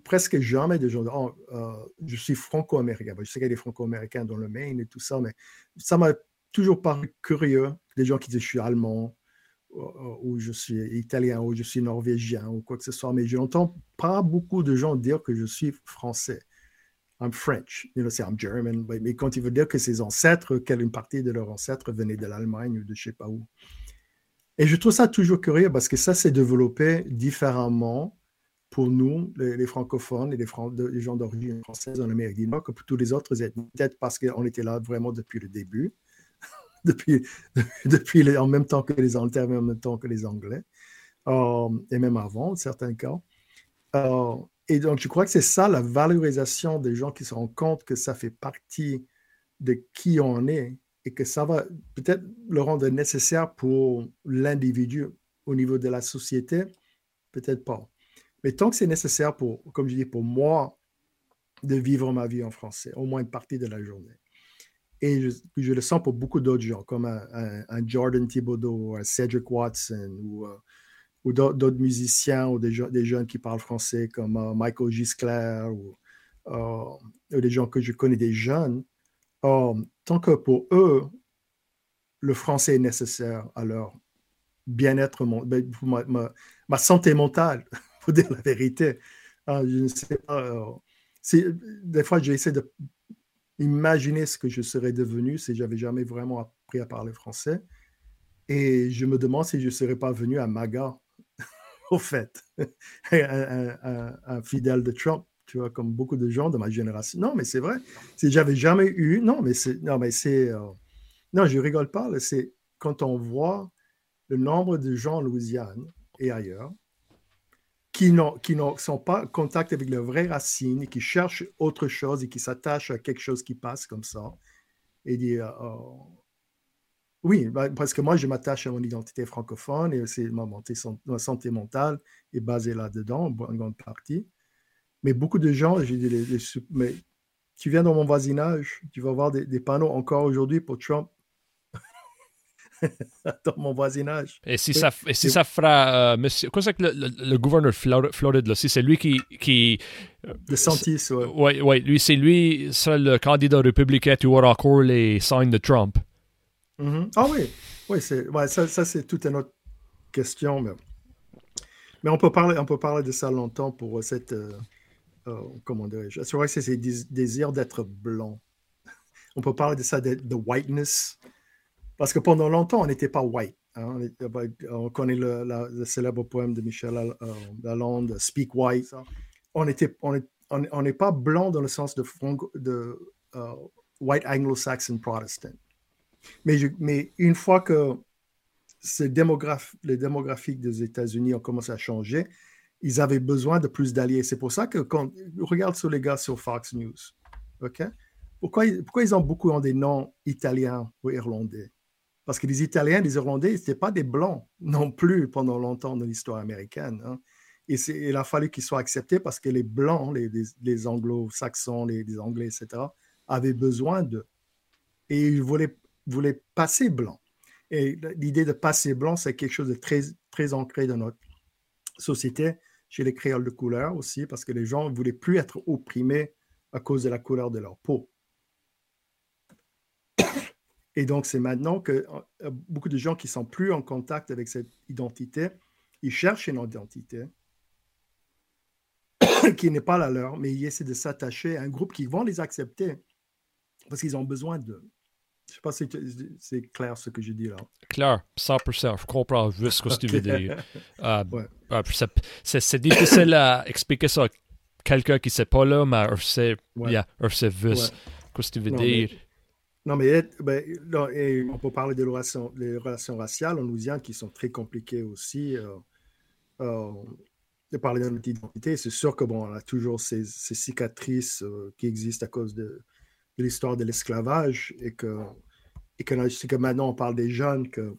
presque jamais de gens, oh, euh, je suis franco-américain. Je sais qu'il y a des franco-américains dans le Maine et tout ça, mais ça m'a toujours paru curieux, des gens qui disent je suis allemand, ou je suis italien, ou je suis norvégien, ou quoi que ce soit, mais je n'entends pas beaucoup de gens dire que je suis français. I'm French, you know, c'est I'm German, mais quand ils veulent dire que ses ancêtres, quelle une partie de leurs ancêtres venait de l'Allemagne ou de je sais pas où. Et je trouve ça toujours curieux parce que ça s'est développé différemment pour nous, les, francophones et les, gens d'origine française en Amérique du Nord, que pour tous les autres peut-être parce qu'on était là vraiment depuis le début, depuis, depuis en même temps que les Anglais, en même temps que les Anglais, euh, et même avant, en certains cas. Euh, et donc, je crois que c'est ça la valorisation des gens qui se rendent compte que ça fait partie de qui on est et que ça va peut-être le rendre nécessaire pour l'individu au niveau de la société, peut-être pas. Mais tant que c'est nécessaire pour, comme je dis, pour moi, de vivre ma vie en français, au moins une partie de la journée. Et je, le sens pour beaucoup d'autres gens, comme un, Jordan Thibodeau, un Cedric Watson, ou euh, ou d'autres musiciens ou des, jeunes qui parlent français comme euh, Michael Gisclair euh, ou, des gens que je connais, des jeunes, euh, tant que pour eux, le français est nécessaire à leur bien-être, ben, ma, ma, santé mentale, pour dire la vérité. pas. des fois, j'essaie de imaginer ce que je serais devenu si j'avais jamais vraiment appris à parler français. Et je me demande si je ne serais pas venu à Maga au fait, un, fidèle de Trump, tu vois, comme beaucoup de gens de ma génération. Non, mais c'est vrai. Si j'avais jamais eu, non, mais c'est, non, mais c'est, euh, non, je rigole pas. C'est quand on voit le nombre de gens en Louisiane et ailleurs qui ne sont pas en contact avec leurs vraies racines, et qui cherchent autre chose et qui s'attachent à quelque chose qui passe comme ça, et dire, euh, oui, bah, parce que moi, je m'attache à mon identité francophone et c'est ma, ma, santé mentale est basée là-dedans, en grande partie. Mais beaucoup de gens, j'ai dit, mais tu viens dans mon voisinage, tu vas voir des, panneaux encore aujourd'hui pour Trump dans mon voisinage. Et si, ça, et si ça fera. Euh, monsieur, que le, le, gouverneur de Floride, là, si c'est lui qui. qui euh, de Santis, oui. Oui, ouais, lui, c'est lui, c'est le candidat républicain qui aura encore les signes de Trump. Mm-hmm. Ah oui, oui c'est, ça, ça c'est toute une autre question. Mais, mais, on, peut parler, on peut parler de ça longtemps pour cette. Euh, euh, comment dirais-je? C'est vrai que c'est ce désir d'être blanc. On peut parler de ça, de, whiteness. Parce que pendant longtemps, on n'était pas white. Hein. On, connaît le, célèbre poème de Michel euh, Lalonde, Speak White. On n'est on est, on, pas blanc dans le sens de, de white anglo-saxon protestant. Mais, une fois que les démographiques des États-Unis ont commencé à changer, ils avaient besoin de plus d'alliés. C'est pour ça que quand regarde sur les gars sur Fox News, ok? Pourquoi, pourquoi ils ont beaucoup des noms italiens ou irlandais? Parce que les Italiens, les Irlandais, n'étaient pas des blancs non plus pendant longtemps dans l'histoire américaine. Hein. Et il a fallu qu'ils soient acceptés parce que les blancs, les, anglo-saxons, les, les, anglais, etc., avaient besoin d'eux. Et ils voulaient voulait passer blanc. Et l'idée de passer blanc, c'est quelque chose de très, très ancré dans notre société, chez les créoles de couleur aussi, parce que les gens ne voulaient plus être opprimés à cause de la couleur de leur peau. Et donc, c'est maintenant que euh, beaucoup de gens qui sont plus en contact avec cette identité, ils cherchent une identité qui n'est pas la leur, mais ils essaient de s'attacher à un groupe qui vont les accepter parce qu'ils ont besoin d'eux. Je sais pas si c'est clair ce que je dis là. Clair, 100%. Je comprends juste ce que tu veux dire. Euh, euh, c'est difficile à expliquer ça quelqu'un qui sait pas là, mais c'est ouais. yeah, c'est vu. Qu'est-ce que tu veux dire? non, mais ben, et on peut parler des relations, des relations raciales en Louisiane qui sont très compliquées aussi. Euh, euh, de parler de notre identité, c'est sûr que bon, on a toujours ces, ces cicatrices euh, qui existent à cause de, de l'histoire de l'esclavage et que, et que, que maintenant on parle des jeunes que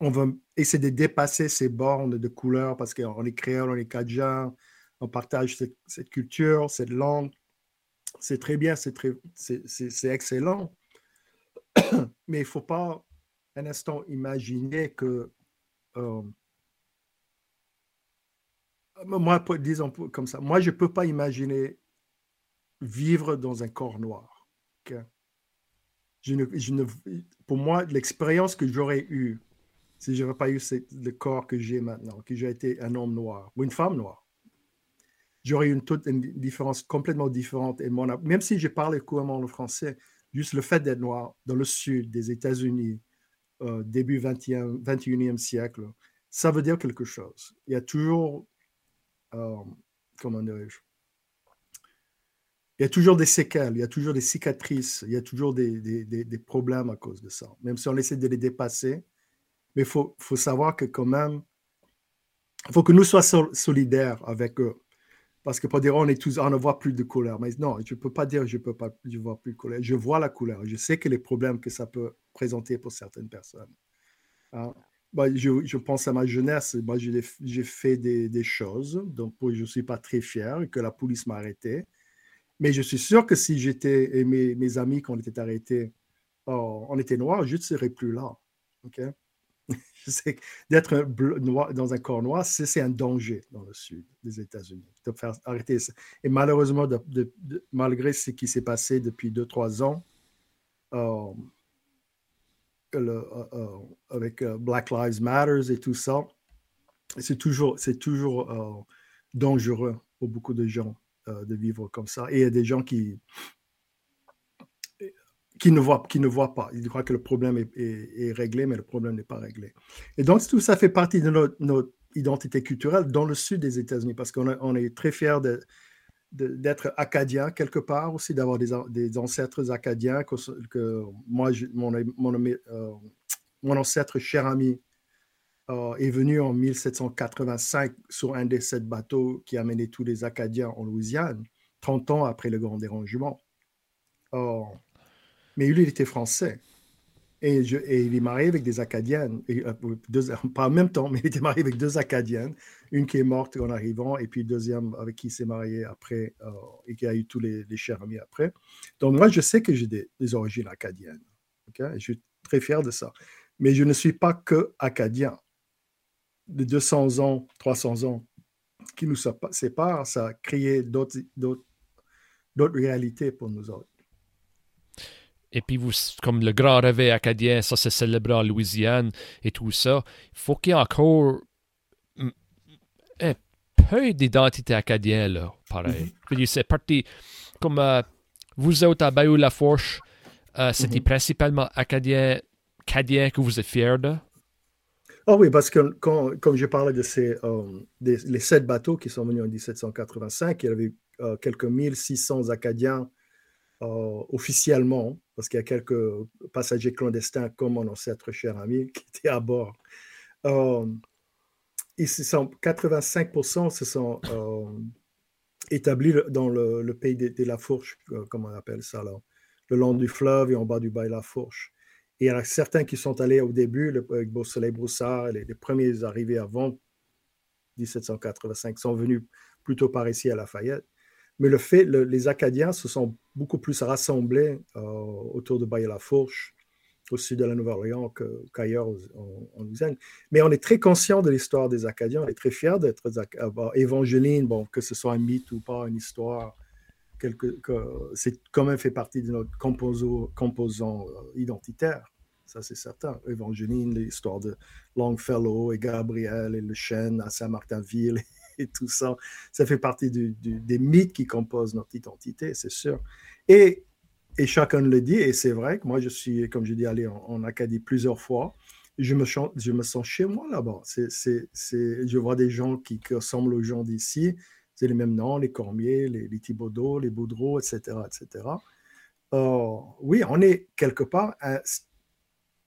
on va essayer de dépasser ces bornes de couleurs parce qu'on est créole, on est cajun, on partage cette, culture, cette langue. C'est très bien, c'est, excellent. Mais il ne faut pas un instant imaginer que. Euh, moi, disons comme ça, moi, je ne peux pas imaginer vivre dans un corps noir. Je ne, pour moi, l'expérience que j'aurais eue si je n'avais pas eu le corps que j'ai maintenant, que j'ai été un homme noir ou une femme noire, j'aurais eu une, toute, une différence complètement différente. Et mon, même si je parlais couramment le français, juste le fait d'être noir dans le sud des États-Unis, euh, début 21, 21e siècle, ça veut dire quelque chose. Il y a toujours, euh, comment dirais-je, il y a toujours des séquelles, il y a toujours des cicatrices, il y a toujours des, des, des problèmes à cause de ça. Même si on essaie de les dépasser, mais il faut, faut, savoir que quand même, il faut que nous soyons solidaires avec eux. Parce que pour dire on est tous, on ne voit plus de couleur. Mais non, je ne peux pas dire je pas, je vois plus de couleur. Je vois la couleur. Je sais que les problèmes que ça peut présenter pour certaines personnes. Hein? Je, je, pense à ma jeunesse. Moi, j'ai fait des, des, choses donc je ne suis pas très fier que la police m'a arrêté. Mais je suis sûr que si j'étais et mes, amis, quand on était arrêtés, oh, on était noirs, je ne serais plus là. D'être dans un corps noir, c'est un danger dans le sud des États-Unis. Arrêter. Et malheureusement, malgré ce qui s'est passé depuis 2-3 ans, euh, euh, euh, avec Black Lives Matter et tout ça, c'est toujours dangereux pour beaucoup de gens de vivre comme ça. Et il y a des gens qui, qui ne voit, qui ne voit pas. Il croit que le problème est, réglé, mais le problème n'est pas réglé. Et donc, tout ça fait partie de notre, identité culturelle dans le sud des États-Unis, parce qu'on on est très fiers de, d'être acadien quelque part aussi, d'avoir des, des, ancêtres acadiens. Que, moi, mon, mon, euh, mon, ancêtre cher ami est venu en 1785 sur un des sept bateaux qui a mené tous les Acadiens en Louisiane, 30 ans après le Grand Dérangement. Mais lui, il était français. Et, il est marié avec des Acadiennes, euh, pas en même temps, mais il était marié avec deux Acadiennes, une qui est morte en arrivant, et puis deuxième avec qui il s'est marié après, euh, et qui a eu tous les, chers amis après. Donc moi, je sais que j'ai des, origines acadiennes. je suis très fier de ça. Mais je ne suis pas que acadien. De 200 ans, 300 ans qui nous séparent, ça a créé d'autres réalités pour nous autres. Et puis, vous, comme le grand réveil acadien, ça se célèbre en Louisiane et tout ça. Il faut qu'il y ait encore un peu d'identité acadienne, là, pareil. Mm C'est parti, comme euh, vous autres à Bayou-la-Fourche, euh, c'était mm-hmm. principalement acadien, acadien que vous êtes fiers de? Ah oui, parce que quand, comme je parlais de ces euh, les sept bateaux qui sont venus en 1785, il y avait quelques 1600 Acadiens officiellement parce qu'il y a quelques passagers clandestins, comme mon ancêtre cher ami, qui étaient à bord. Euh, 85% se sont euh, établis dans le, pays de, la Fourche, euh, comme on appelle ça, là, le long du fleuve et en bas du bail La Fourche. Il y en a certains qui sont allés au début, le, avec Beau Soleil Broussard, les, premiers arrivés avant 1785 sont venus plutôt par ici à Lafayette. Mais le fait, les Acadiens se sont beaucoup plus rassemblés euh, autour de Baye-la-Fourche, au sud de la Nouvelle-Orléans, qu'ailleurs en, Louisiane. Mais on est très conscient de l'histoire des Acadiens, on est très fiers d'être euh, évangéline, bon, que ce soit un mythe ou pas, une histoire, que, c'est quand même fait partie de notre composant euh, identitaire. Ça, c'est certain. Évangéline, l'histoire de Longfellow et Gabriel et le chêne à Saint-Martinville et tout ça. Ça fait partie des mythes qui composent notre identité, c'est sûr. Et, chacun le dit, et c'est vrai que moi, je suis, comme je dis, allé en, Acadie plusieurs fois. Je me, je me sens chez moi là-bas. Je vois des gens qui, ressemblent aux gens d'ici. C'est les mêmes noms, les Cormier, les, les les Boudreau, etc., etc. oui, on est quelque part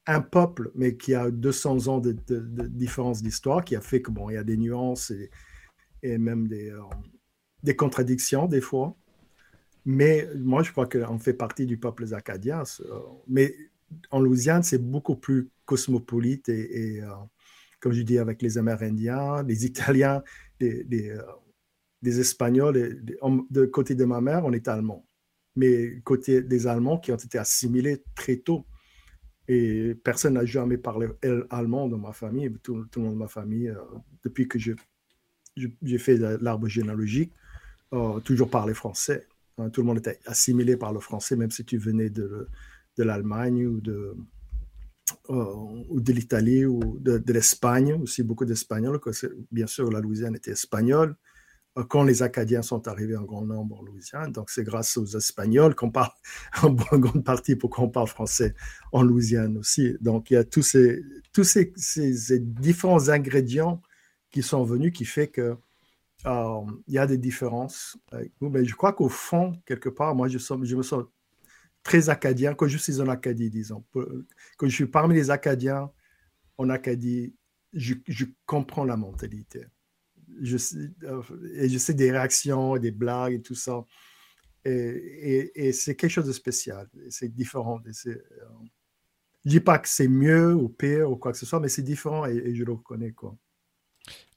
un, peuple, mais qui a 200 ans de, différence d'histoire, qui a fait que, bon, il y a des nuances et, même des, euh, des contradictions des fois. Mais moi, je crois qu'on fait partie du peuple acadien. Mais en Louisiane, c'est beaucoup plus cosmopolite et, euh, comme je dis, avec les Amérindiens, les Italiens, les, euh, des Espagnols, de côté de ma mère, on est allemand. Mais côté des Allemands qui ont été assimilés très tôt. Et personne n'a jamais parlé allemand dans ma famille. Tout, le monde de ma famille, euh, depuis que j'ai fait l'arbre généalogique, euh, toujours parlé français. Hein, tout le monde était assimilé par le français, même si tu venais de, de l'Allemagne ou de, euh, de l'Italie ou de, de l'Espagne, aussi beaucoup d'Espagnols. Bien sûr, la Louisiane était espagnole quand les Acadiens sont arrivés en grand nombre en Louisiane. Donc, c'est grâce aux Espagnols qu'on parle en grande partie pour qu'on parle français en Louisiane aussi. Donc, il y a tous ces, différents ingrédients qui sont venus qui fait que euh, il y a des différences. Mais je crois qu'au fond, quelque part, moi, je, me sens très acadien quand je suis en Acadie, disons. Quand je suis parmi les Acadiens en Acadie, je comprends la mentalité je euh, et je sais des réactions, des blagues et tout ça. Et, et, c'est quelque chose de spécial. C'est différent. je ne dis pas que c'est mieux ou pire ou quoi que ce soit, mais c'est différent et, je le reconnais. Quoi.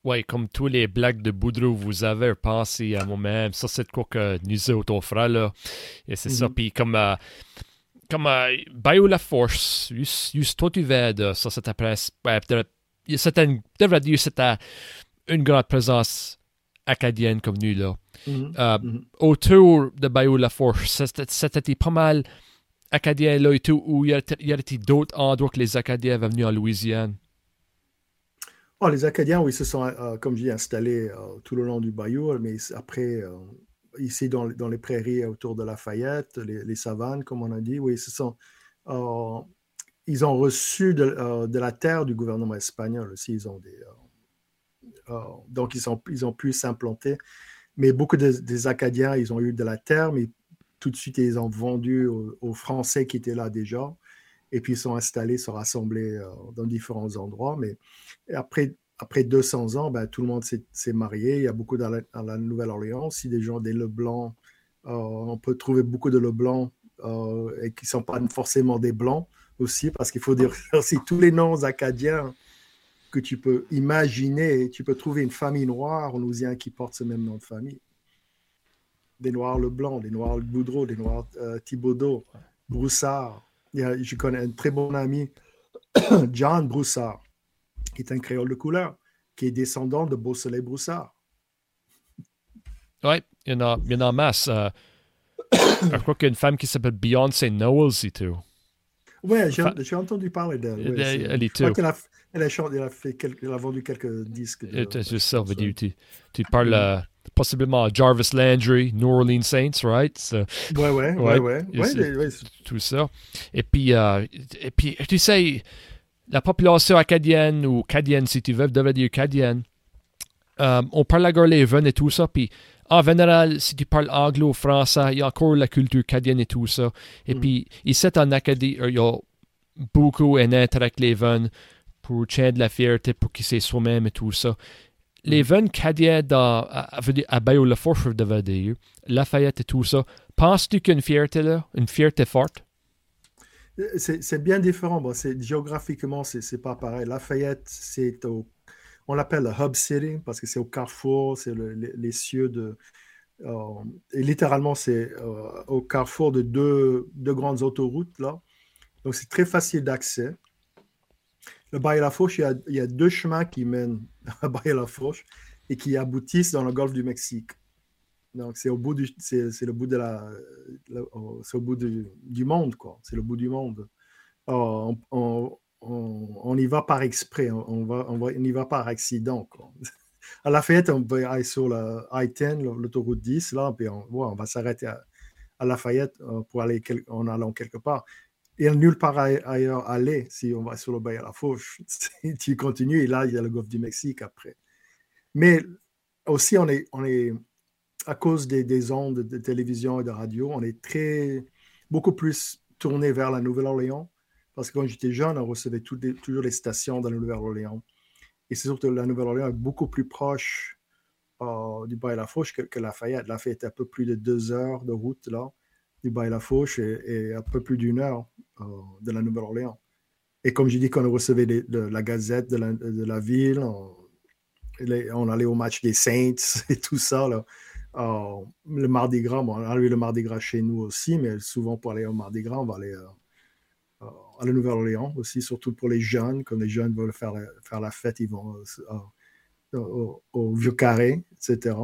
Oui, comme tous les blagues de Boudreau, vous avez pensé à moi-même. Ça, c'est quoi que nous autres, fera là. Et c'est ça. Mm-hmm. Puis comme, euh, comme euh, Bio La Force, juste toi, tu veux ça, c'est après. C'était, devrait dire, c'était une grande présence acadienne comme nous là. Mm-hmm. Euh, mm-hmm. Autour de Bayou La Force, c'était pas mal acadien là et tout, ou il y a, d'autres endroits que les Acadiens avaient venus en Louisiane? Oh, les Acadiens, oui, se sont, euh, comme je dis, installés euh, tout le long du bayou, mais après, ici dans, dans, les prairies autour de Lafayette, les, les, savanes, comme on a dit, oui, ce sont, ils ont reçu de, de, la terre du gouvernement espagnol aussi, ils ont des, donc, ils ont, ils ont pu s'implanter. Mais beaucoup des Acadiens, ils ont eu de la terre, mais tout de suite, ils ont vendu aux, Français qui étaient là déjà. Et puis, ils sont installés, sont rassemblés euh, dans différents endroits. Mais après, après 200 ans, ben, tout le monde s'est marié. Il y a beaucoup dans la, Nouvelle-Orléans aussi des gens des Leblancs. Euh, on peut trouver beaucoup de Leblancs et qui ne sont pas forcément des Blancs aussi, parce qu'il faut dire aussi tous les noms acadiens que tu peux imaginer, tu peux trouver une famille noire en Louisiane qui porte ce même nom de famille. Des Noirs Leblanc, des Noirs Boudreau, des Noirs euh, Thibaudot, Broussard. je connais un très bon ami, John Broussard, qui est un créole de couleur, qui est descendant de Beau-Soleil Broussard. Oui, il y en a, il y en a masse. Euh, je crois qu'il y a une femme qui s'appelle Beyoncé Knowles et tout. Oui, j'ai entendu parler d'elle. elle, est tout. Elle a, elle a, fait elle a vendu quelques disques. C'est ça, tu, tu parles euh, possiblement à Jarvis Landry, New Orleans Saints, right? Oui, ouais, ouais, ouais. ouais, tout ça. Et puis, euh, et puis, tu sais, la population acadienne ou cadienne, si tu veux, devrait dire cadienne, euh, on parle à et tout ça, puis en général, si tu parles anglo-français, il y a encore la culture cadienne et tout ça. Et mm. puis, ici, en Acadie, il y a beaucoup un avec les pour de la fierté, pour qu'ils soient soi-même et tout ça. Les mm. cadiens dans, à, à Bayou-la-Force, devait dire, Lafayette et tout ça, penses-tu qu'il y a une fierté là, une fierté forte? C'est bien différent. Bon, géographiquement, c'est pas pareil. Lafayette, c'est au on l'appelle le Hub City parce que c'est au carrefour, c'est les, cieux de. Euh, et littéralement, c'est euh, au carrefour de deux, deux, grandes autoroutes, là. Donc, c'est très facile d'accès. Le Baie la Fourche, il y, a, deux chemins qui mènent à Baie la Fourche et qui aboutissent dans le golfe du Mexique. Donc, c'est au bout du, c'est, le bout de la, c'est au bout du, monde, quoi. C'est le bout du monde. on, on, y va par exprès, on, va, on, y va par accident. À la fête, on va aller sur la I-10, l'autoroute 10, là, puis on, on va s'arrêter à, Lafayette euh, pour aller en allant quelque part. Et nulle part ailleurs aller si on va sur le bail à la Fauche. tu continues et là, il y a le golfe du Mexique après. Mais aussi, on est, à cause des, ondes de télévision et de radio, on est très, beaucoup plus tourné vers la Nouvelle-Orléans. Parce que quand j'étais jeune, on recevait toujours les stations dans la Nouvelle-Orléans. Et c'est surtout que la Nouvelle-Orléans est beaucoup plus proche euh, du Baie-la-Fauche que, que, Lafayette. Lafayette est un peu plus de deux heures de route là, du Baie-la-Fauche et, un peu plus d'une heure euh, de la Nouvelle-Orléans. Et comme j'ai dit, quand on recevait de, la gazette de la, la ville, on, allait au match des Saints et tout ça. Euh, le Mardi Gras, bon, on allait le Mardi Gras chez nous aussi, mais souvent pour aller au Mardi Gras, on va aller à la Nouvelle-Orléans aussi, surtout pour les jeunes. Quand les jeunes veulent faire la, faire la fête, ils vont au, Vieux Carré, etc.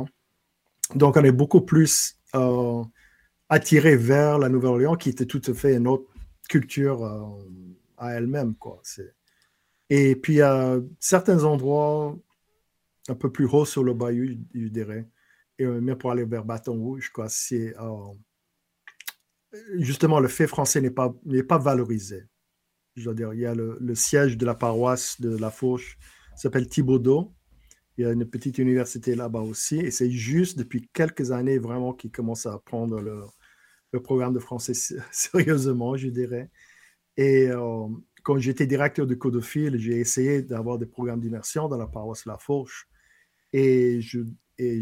Donc, on est beaucoup plus euh, attiré vers la Nouvelle-Orléans, qui était tout à fait une autre culture euh, à elle-même. Quoi. Et puis, à certains endroits un peu plus haut sur le bayou, je dirais, et euh, même pour aller vers Bâton Rouge, quoi, c'est justement le fait français n'est pas, n'est pas valorisé. Je veux dire, il y a le, siège de la paroisse de La Fauche, s'appelle Thibaudot. Il y a une petite université là-bas aussi. Et c'est juste depuis quelques années vraiment qu'ils commencent à prendre le, programme de français sérieusement, je dirais. Et euh, quand j'étais directeur de Codophile, j'ai essayé d'avoir des programmes d'immersion dans la paroisse La Fauche. Et je,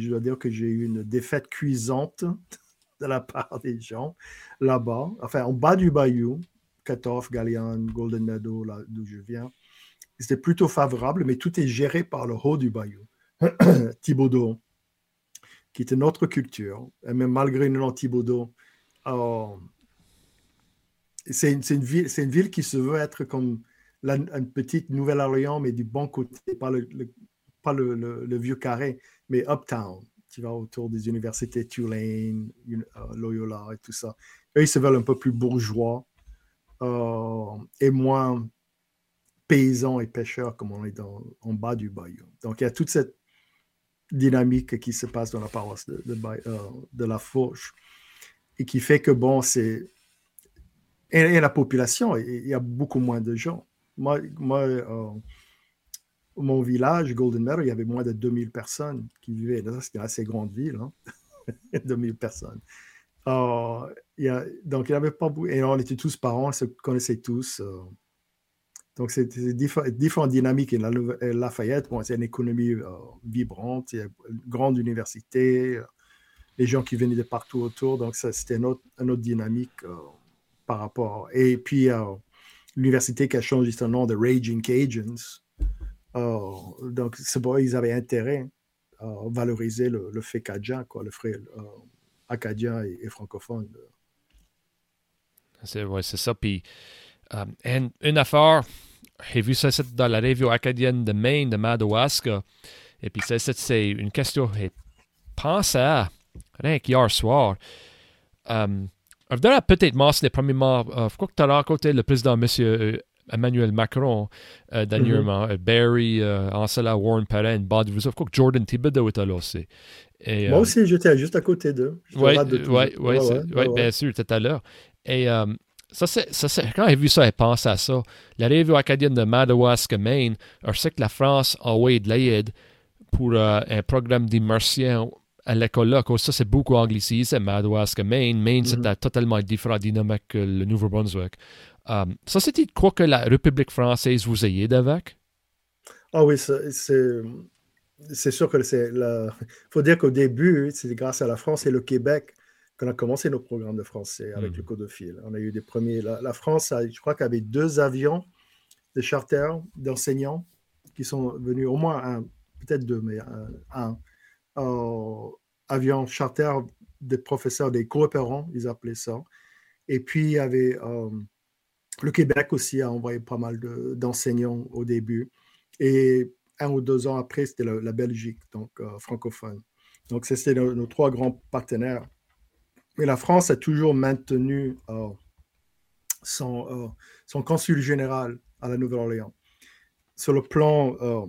dois dire que j'ai eu une défaite cuisante de la part des gens là-bas, enfin en bas du bayou, 14, Galian, Golden Meadow, là d'où je viens. C'était plutôt favorable, mais tout est géré par le haut du bayou. Thibaudot, qui une autre culture, et même malgré le nom Thibaudot, euh, c'est une, ville, qui se veut être comme une petite Nouvelle-Orléans, mais du bon côté, pas le, vieux carré, mais uptown. Tu vas autour des universités Tulane, euh, Loyola et tout ça. Eux, ils se veulent un peu plus bourgeois euh, et moins paysans et pêcheurs comme on est en bas du bayou. Donc, il y a toute cette dynamique qui se passe dans la paroisse de, de, la Fauche et qui fait que, bon, c'est... Et, la population, il y a beaucoup moins de gens. Moi, moi mon village, Golden Meadow, il y avait moins de 2000 personnes qui vivaient. C'était une assez grande ville, hein? 2000 personnes. Euh, donc, il n'y avait pas beaucoup. Et on était tous parents, on se connaissait tous. Euh. donc, c'était différentes dynamiques. Et la, Lafayette, c'est une économie euh, vibrante, il y a une grande université, les gens qui venaient de partout autour. Donc, c'était une autre, dynamique par rapport. Et puis, l'université qui a changé son nom de Raging Cajuns. Oh, donc, c'est bon, ils avaient intérêt à valoriser le, fait cadien, quoi, le euh, acadien et, francophone. C'est ouais, ça. Puis, euh, une, affaire, j'ai vu ça dans la revue acadienne de Maine, de Madawaska. Et puis, ça, c'est une question. J'ai pensé à, rien qu'hier soir. Um, peut-être mentionner premièrement, euh, quoi que tu as rencontré le président, monsieur Emmanuel Macron euh, dernièrement, mm -hmm. Barry euh, Ansela, Warren Perrin, Bob Rousseau, que Jordan Thibodeau est là aussi. Et, Moi euh, aussi, j'étais juste à côté d'eux. Oui, ouais, bien sûr, tout à l'heure. Et ça, c'est, quand j'ai vu ça, j'ai pensé à ça. La revue acadienne de Madawaska, Maine, je sais que la France a envoyé de l'aide pour un programme d'immersion à l'école là. Ça, c'est beaucoup anglicisé, Madawaska, Maine. Maine, mm -hmm. c'est totalement différent dynamique que le Nouveau-Brunswick. Euh, ça, c'était quoi que la République française vous aide avec? Ah oui, c'est sûr que c'est Il faut dire qu'au début, c'est grâce à la France et le Québec qu'on a commencé nos programmes de français avec le hmm. Codophile. On a eu des premiers. La, France, a, je crois qu'avait avait deux avions de charter d'enseignants qui sont venus, au moins un, peut-être deux, mais un, un avion charter des professeurs, des coopérants, ils appelaient ça. Et puis, il y avait euh, le Québec aussi a envoyé pas mal d'enseignants au début. Et un ou deux ans après, c'était la, Belgique, donc euh, francophone. Donc, c'était nos, trois grands partenaires. Mais la France a toujours maintenu euh, son, euh, son, consul général à la Nouvelle-Orléans. Sur le plan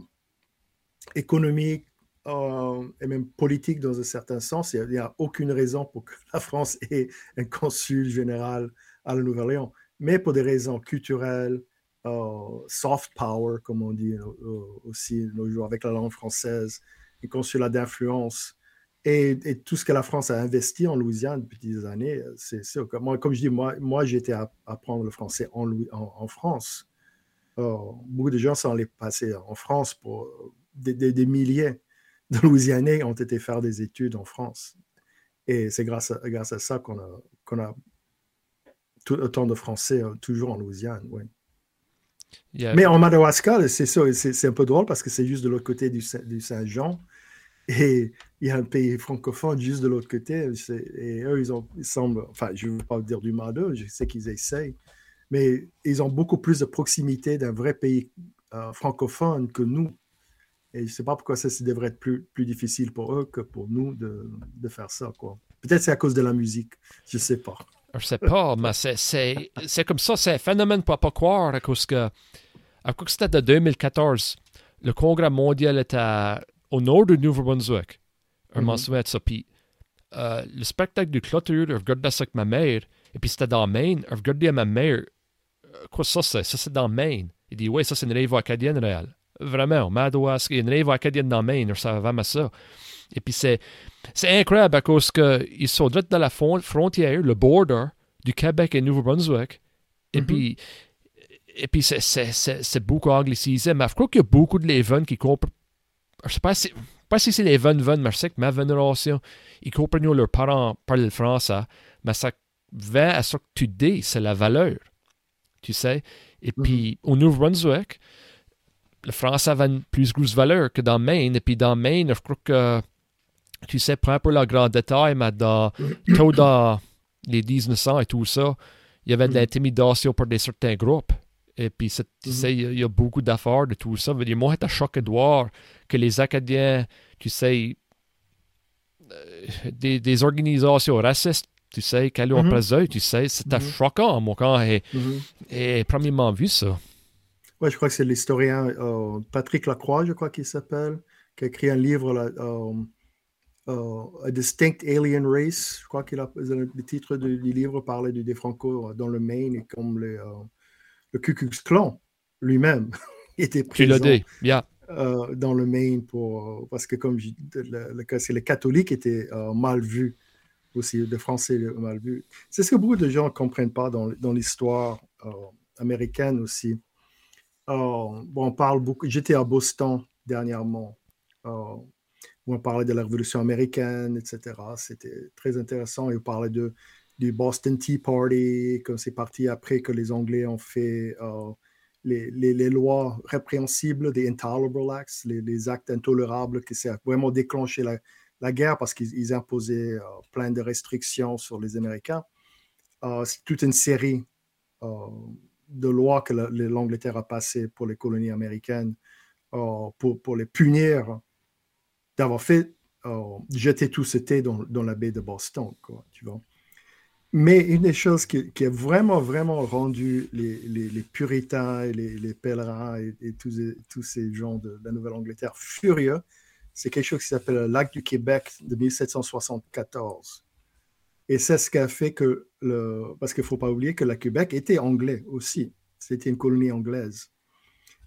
économique et même politique dans un certain sens, il n'y a, aucune raison pour que la France ait un consul général à la Nouvelle-Orléans mais pour des raisons culturelles, euh, soft power, comme on dit euh, aussi nos jours, avec la langue française, un consulat d'influence. Et, tout ce que la France a investi en Louisiane depuis des années, c'est moi, comme je dis, moi, moi été à apprendre le français en, France. beaucoup de gens sont allés passer en France pour des, milliers de Louisianais ont été faire des études en France. Et c'est grâce à, grâce à ça qu'on a, qu'on a tout, autant de Français euh, toujours en Louisiane. Oui. Mais en Madawaska, c'est c'est un peu drôle parce que c'est juste de l'autre côté du, du Saint-Jean. Et il y a un pays francophone juste de l'autre côté. Et eux, ils, ont, ils semblent, enfin, je ne veux pas dire du mal d'eux, je sais qu'ils essayent, mais ils ont beaucoup plus de proximité d'un vrai pays euh, francophone que nous. Et je ne sais pas pourquoi ça, ça devrait être plus, plus difficile pour eux que pour nous de, de faire ça. Peut-être c'est à cause de la musique, je ne sais pas. Je sais pas, mais c'est comme ça, c'est un phénomène pour pas croire, à cause que, à cause que c'était de 2014, le congrès mondial était au nord du Nouveau-Brunswick. Un mm -hmm. ça. Puis euh, le spectacle du clôture, je regardais ça avec ma mère, et puis c'était dans Maine. Je regardais à ma mère, quoi ça c'est Ça c'est dans Maine. Il dit, oui, ça c'est une rêve acadienne réelle. Vraiment, Madouas, il y a une rêve acadienne dans Maine, je savais vraiment ça. Et puis c'est, c'est incroyable à cause qu'ils sont direct dans la frontière, le border du Québec et Nouveau-Brunswick. Et mm-hmm. puis, et puis c'est, c'est, c'est, beaucoup anglicisé. Mais je crois qu'il y a beaucoup de Leven qui comprennent. Je sais pas si, pas si c'est les Ven Ven, mais je sais que ma génération, ils comprennent leurs parents parler le français. Mais ça va à ce que tu dis, c'est la valeur. Tu sais? Et mm-hmm. puis, au Nouveau-Brunswick, le français avait une plus grosse valeur que dans Maine. Et puis dans Maine, je crois que tu sais, prends un peu le grand détail, mais dans, dans les 1900 et tout ça, il y avait de mm. l'intimidation par des certains groupes. Et puis, tu mm-hmm. sais, il y, a beaucoup d'affaires de tout ça. dire, moi, j'étais choqué de voir que les Acadiens, tu sais, euh, des, des organisations racistes, tu sais, qu'elles ont mm tu sais, c'était mm-hmm. choquant, moi, quand j'ai mm-hmm. premièrement vu ça. Oui, je crois que c'est l'historien euh, Patrick Lacroix, je crois qu'il s'appelle, qui a écrit un livre là, euh, euh, a Distinct Alien Race. Je crois que le titre du, livre parlait des Franco dans le Maine et comme le, le Ku Klux Klan lui-même était présent dans le Maine pour, parce que comme je, le, le, c'est les catholiques étaient mal vus aussi, les Français mal vus. C'est ce que beaucoup de gens ne comprennent pas dans, dans l'histoire américaine aussi. Bon, on parle beaucoup. J'étais à Boston dernièrement où on parlait de la Révolution américaine, etc. C'était très intéressant. Et on parlait de, du Boston Tea Party, comme c'est parti après que les Anglais ont fait euh, les, les, lois répréhensibles, des Intolerable Acts, les, actes intolérables qui ont vraiment déclenché la, la guerre parce qu'ils imposaient euh, plein de restrictions sur les Américains. Euh, c'est toute une série de lois que l'Angleterre a passées pour les colonies américaines pour, pour les punir d'avoir fait euh, jeter tout ce thé dans, la baie de Boston, quoi, tu vois. Mais une des choses qui, a vraiment, vraiment rendu les, puritains et les, pèlerins et, tous, ces gens de, la Nouvelle-Angleterre furieux, c'est quelque chose qui s'appelle le lac du Québec de 1774. Et c'est ce qui a fait que, parce qu'il ne faut pas oublier que le Québec était anglais aussi. C'était une colonie anglaise.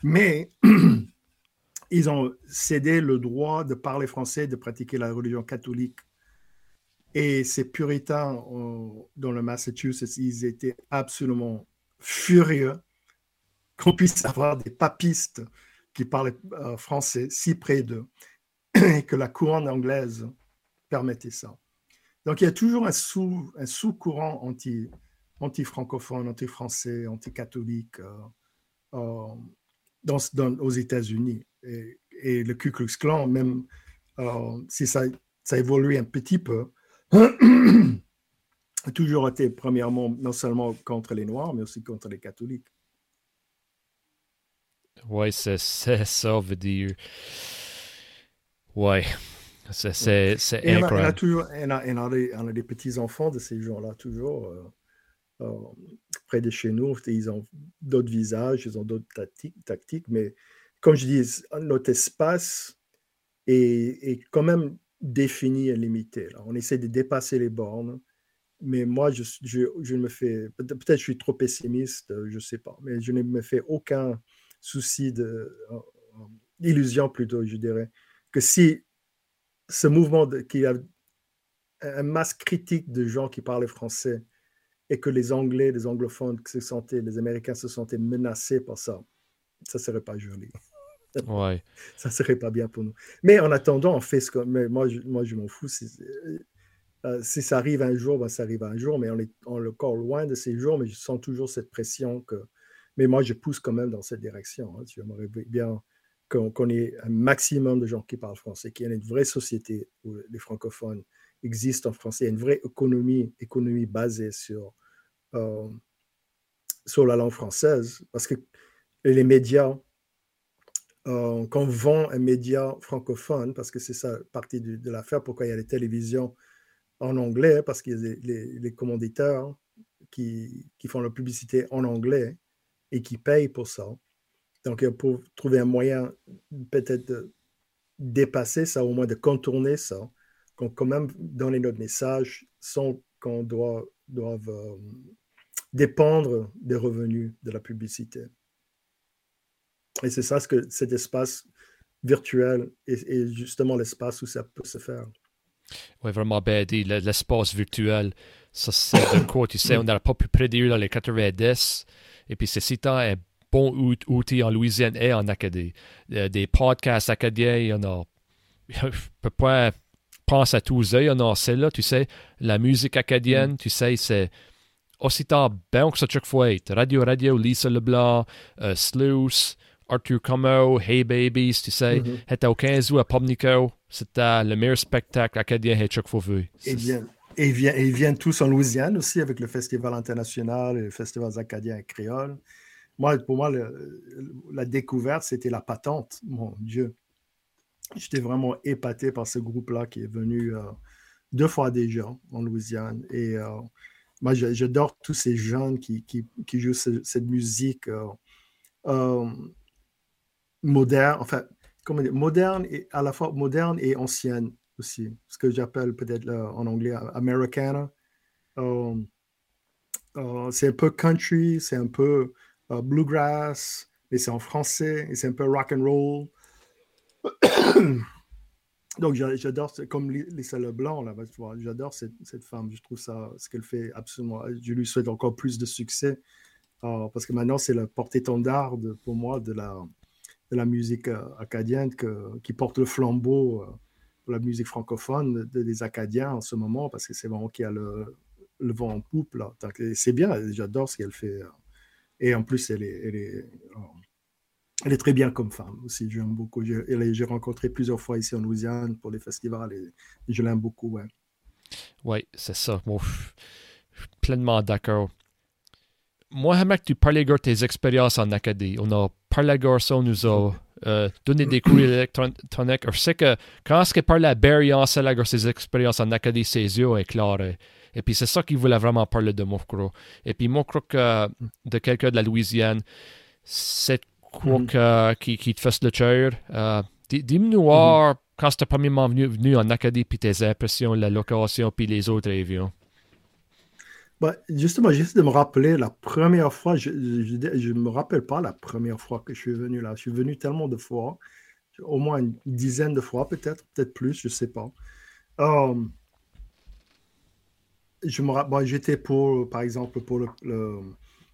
Mais ils ont cédé le droit de parler français, de pratiquer la religion catholique. Et ces puritains dans le Massachusetts, ils étaient absolument furieux qu'on puisse avoir des papistes qui parlaient euh, français si près d'eux et que la couronne anglaise permettait ça. Donc il y a toujours un, sous, un sous-courant anti, anti-francophone, anti-français, anti-catholique euh, euh, dans, aux États-Unis et, le Ku Klux Klan, même euh, si ça, ça a évolué un petit peu, a toujours été premièrement non seulement contre les Noirs, mais aussi contre les catholiques. Oui, c'est ça, veut dire. Oui, c'est incroyable. On a, toujours, on a, on a, des, on a des petits-enfants de ces gens-là, toujours. Euh, euh, près de chez nous, ils ont d'autres visages, ils ont d'autres tactiques, mais comme je dis, notre espace est, quand même défini et limité. On essaie de dépasser les bornes, mais moi, je, je, me fais, peut-être je suis trop pessimiste, je ne sais pas, mais je ne me fais aucun souci de, euh, illusion plutôt, je dirais, que si ce mouvement qui a un masse critique de gens qui parlaient français et que les Anglais, les anglophones se sentaient, les Américains se sentaient menacés par ça, ça serait pas joli. Ouais. ça serait pas bien pour nous. Mais en attendant, on fait ce que. Mais moi, je, moi, je m'en fous. Si, euh, si, ça arrive un jour, ben, ça arrive un jour, mais on est, encore loin de ces jours, mais je sens toujours cette pression que. Mais moi, je pousse quand même dans cette direction. Hein. J'aimerais bien qu'on ait un maximum de gens qui parlent français, qu'il y ait une vraie société où les francophones existent en français, une vraie économie, économie basée sur, euh, sur la langue française. Parce que les médias, euh, quand on vend un média francophone, parce que c'est ça partie de, l'affaire, pourquoi il y a les télévisions en anglais, parce qu'il y a les, les, commanditaires qui, qui, font la publicité en anglais et qui payent pour ça. Donc, pour trouver un moyen peut-être de dépasser ça, au moins de contourner ça, qu'on quand même donner notre message sans qu'on doit, doive euh, dépendre des revenus de la publicité. Et c'est ça ce que cet espace virtuel est, justement l'espace où ça peut se faire. Oui, vraiment bien dit. L'espace virtuel, ça c'est de quoi, tu sais, on n'a pas pu prédire dans les 90. Et puis, c'est un bon outil en Louisiane et en Acadie. Euh, des podcasts acadiens, il y en a. Je peux pas penser à tous eux, il y en a là tu sais. La musique acadienne, mm. tu sais, c'est aussi bien que ça chaque fois. Radio Radio, Lisa Leblanc, uh, Sluice, Arthur Como, Hey Babies, tu sais, c'était au 15 août à Pomnico. C'était le meilleur spectacle acadien que chaque fois vu. Et bien. Et ils, viennent, ils viennent tous en Louisiane aussi avec le Festival international et le Festival acadien et créole. Moi, pour moi, la découverte, c'était la patente. Mon Dieu. J'étais vraiment épaté par ce groupe-là qui est venu euh, deux fois déjà en Louisiane. Et euh, moi, j'adore tous ces jeunes qui, jouent cette musique. Euh, moderne, enfin, comment dire, moderne et à la fois moderne et ancienne aussi, ce que j'appelle peut-être en anglais Americana. C'est un peu country, c'est un peu euh, bluegrass, mais c'est en français et c'est un peu rock and roll. Donc j'adore, comme Lisa Leblanc, là, j'adore cette, femme. Je trouve ça, ce qu'elle fait absolument. Je lui souhaite encore plus de succès parce que maintenant c'est le porte-étendard pour moi de la, de la musique euh, acadienne qui porte le flambeau euh, pour la musique francophone des Acadiens en ce moment, parce que c'est vraiment qui a le, le, vent en poupe. Là. C'est bien, j'adore ce qu'elle fait. Et en plus, elle est, elle est, elle est très bien comme femme aussi. J'aime beaucoup. J'ai rencontré plusieurs fois ici en Louisiane pour les festivals et, je l'aime beaucoup. Ouais. Oui, c'est ça. Moi, je suis pleinement d'accord. Moi, que tu parles de tes expériences en Acadie. On a parlé de ça, on nous a euh, donné des cours électroniques. Je sais que quand qu'il parle à Barry Ansel de ses expériences en Acadie, ses yeux éclairés. Et puis c'est ça qu'il voulait vraiment parler de moi, Et puis crois que de quelqu'un de la Louisiane, c'est quoi mm-hmm. qui, qui, te fait le cœur. Euh, Dis-moi mm-hmm. quand tu es premièrement venu, venu en Acadie, puis tes impressions, la location, puis les autres avions. Bah, justement, j'essaie de me rappeler la première fois, je ne me rappelle pas la première fois que je suis venu là. Je suis venu tellement de fois, au moins une dizaine de fois peut-être, peut-être plus, je ne sais pas. Um, je me j'étais pour, par exemple, pour le,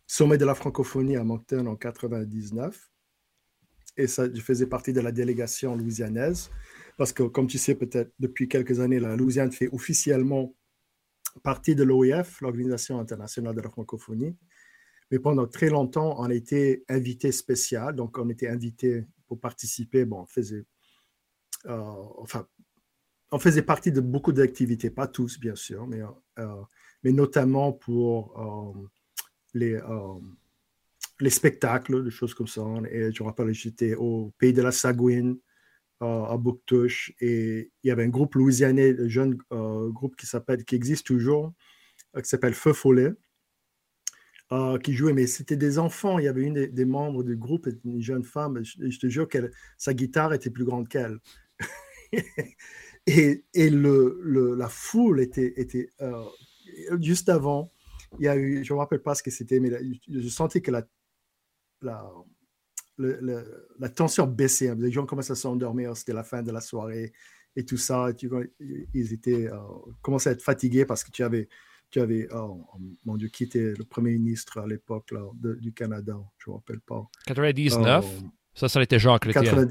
sommet de la francophonie à Moncton en 99. Et ça, je faisais partie de la délégation louisianaise. Parce que, comme tu sais, peut-être depuis quelques années, la Louisiane fait officiellement partie de l'OIF, l'Organisation internationale de la francophonie. Mais pendant très longtemps, on été invité spécial. Donc, on était invité pour participer. Bon, on faisait, euh, enfin, on faisait partie de beaucoup d'activités, pas tous, bien sûr, mais, euh, mais notamment pour euh, les, les spectacles, des choses comme ça. Et je me rappelle, j'étais au pays de la Sagouine, à Bouctouche et il y avait un groupe louisianais, un jeune euh, groupe qui qui existe toujours, euh, qui s'appelle Feu Follet, euh, qui jouait, mais c'était des enfants. Il y avait une des, membres du groupe, une jeune femme, je, te jure que sa guitare était plus grande qu'elle. et, et le, la foule était, était juste avant. Il y a eu, je ne me rappelle pas ce que c'était, mais je sentais que la, la la tension baissait. Les gens commençaient à s'endormir. C'était la fin de la soirée. et tout ça. Tu, ils étaient, euh, commençaient à être fatigués parce que tu avais, tu avais oh, mon Dieu, qui était le premier ministre à l'époque du Canada, je ne me rappelle pas. 99, ça, ça a été Jacques Chrétien.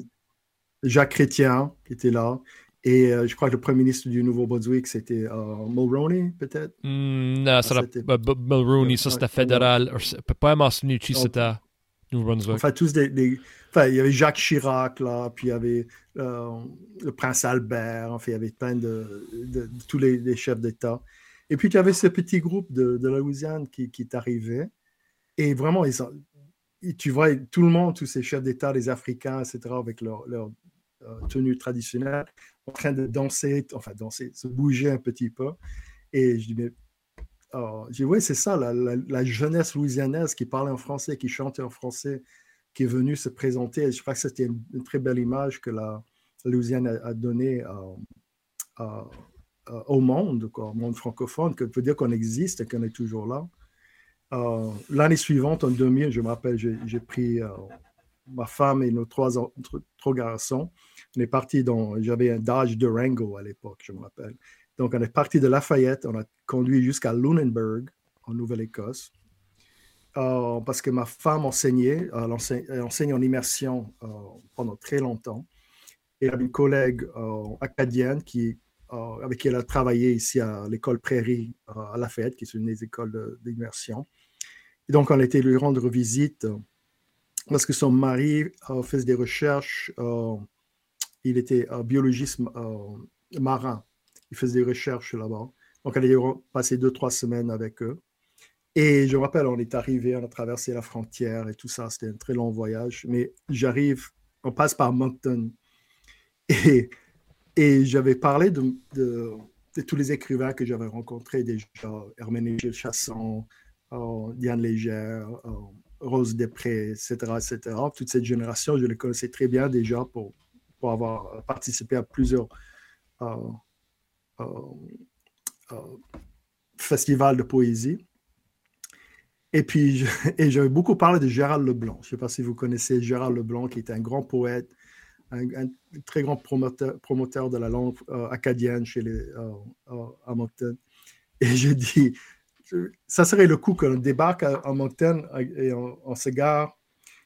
Jacques Chrétien qui était là. Et euh, je crois que le premier ministre du Nouveau-Brunswick, c'était euh, Mulroney, peut-être? Hmm, Non, ça c'était Mulroney, ça c'était fédéral. Pas Massanucci, c'était Nouveau-Brunswick. Enfin, tous des, Enfin, il y avait Jacques Chirac, là, puis il y avait euh, le prince Albert, enfin, il y avait plein de, de, tous les, chefs d'État. Et puis, tu avais ce petit groupe de, de la Louisiane qui, qui t'arrivait. Et vraiment, ils tu vois tout le monde, tous ces chefs d'État, les Africains, etc., avec leur, leur tenue traditionnelle, en train de danser, enfin danser, se bouger un petit peu. Et je dis, mais oh, je dis, oui, c'est ça, la, jeunesse louisianaise qui parlait en français, qui chantait en français, qui est venue se présenter. Je crois que c'était une, très belle image que la, Louisiane a, donnée au monde, quoi, au monde francophone, que veut dire qu'on existe et qu'on est toujours là. Euh, l'année suivante, en 2000, je me rappelle, j'ai pris euh, ma femme et nos trois, garçons. On est parti dans, j'avais un Dodge Durango à l'époque, je me rappelle. Donc, on est parti de Lafayette, on a conduit jusqu'à Lunenburg, en Nouvelle-Écosse, euh, parce que ma femme enseignait, elle enseigne, en immersion euh, pendant très longtemps. Et elle avait une collègue euh, acadienne avec qui elle a travaillé ici à l'école Prairie à Lafayette, qui est une des écoles d'immersion. Et donc, on été lui rendre visite parce que son mari a fait des recherches. Euh, il était biologiste euh, marin. Il faisait des recherches là-bas. Donc, elle a passé deux, trois semaines avec eux. Et je me rappelle, on est arrivé, on a traversé la frontière et tout ça. C'était un très long voyage. Mais j'arrive, on passe par Moncton. Et, j'avais parlé de, tous les écrivains que j'avais rencontrés déjà, Herménégilde Chasson, euh, Diane Légère, Rose Després, etc., etc. Toute cette génération, je les connaissais très bien déjà pour, pour avoir participé à plusieurs euh, euh, euh, festivals de poésie. Et puis, et j'avais beaucoup parlé de Gérald Leblanc. Je ne sais pas si vous connaissez Gérald Leblanc, qui est un grand poète, un, très grand promoteur, promoteur de la langue acadienne chez les, Moncton. Et j'ai dit, ça serait le coup qu'on débarque en montagne et on, se gare.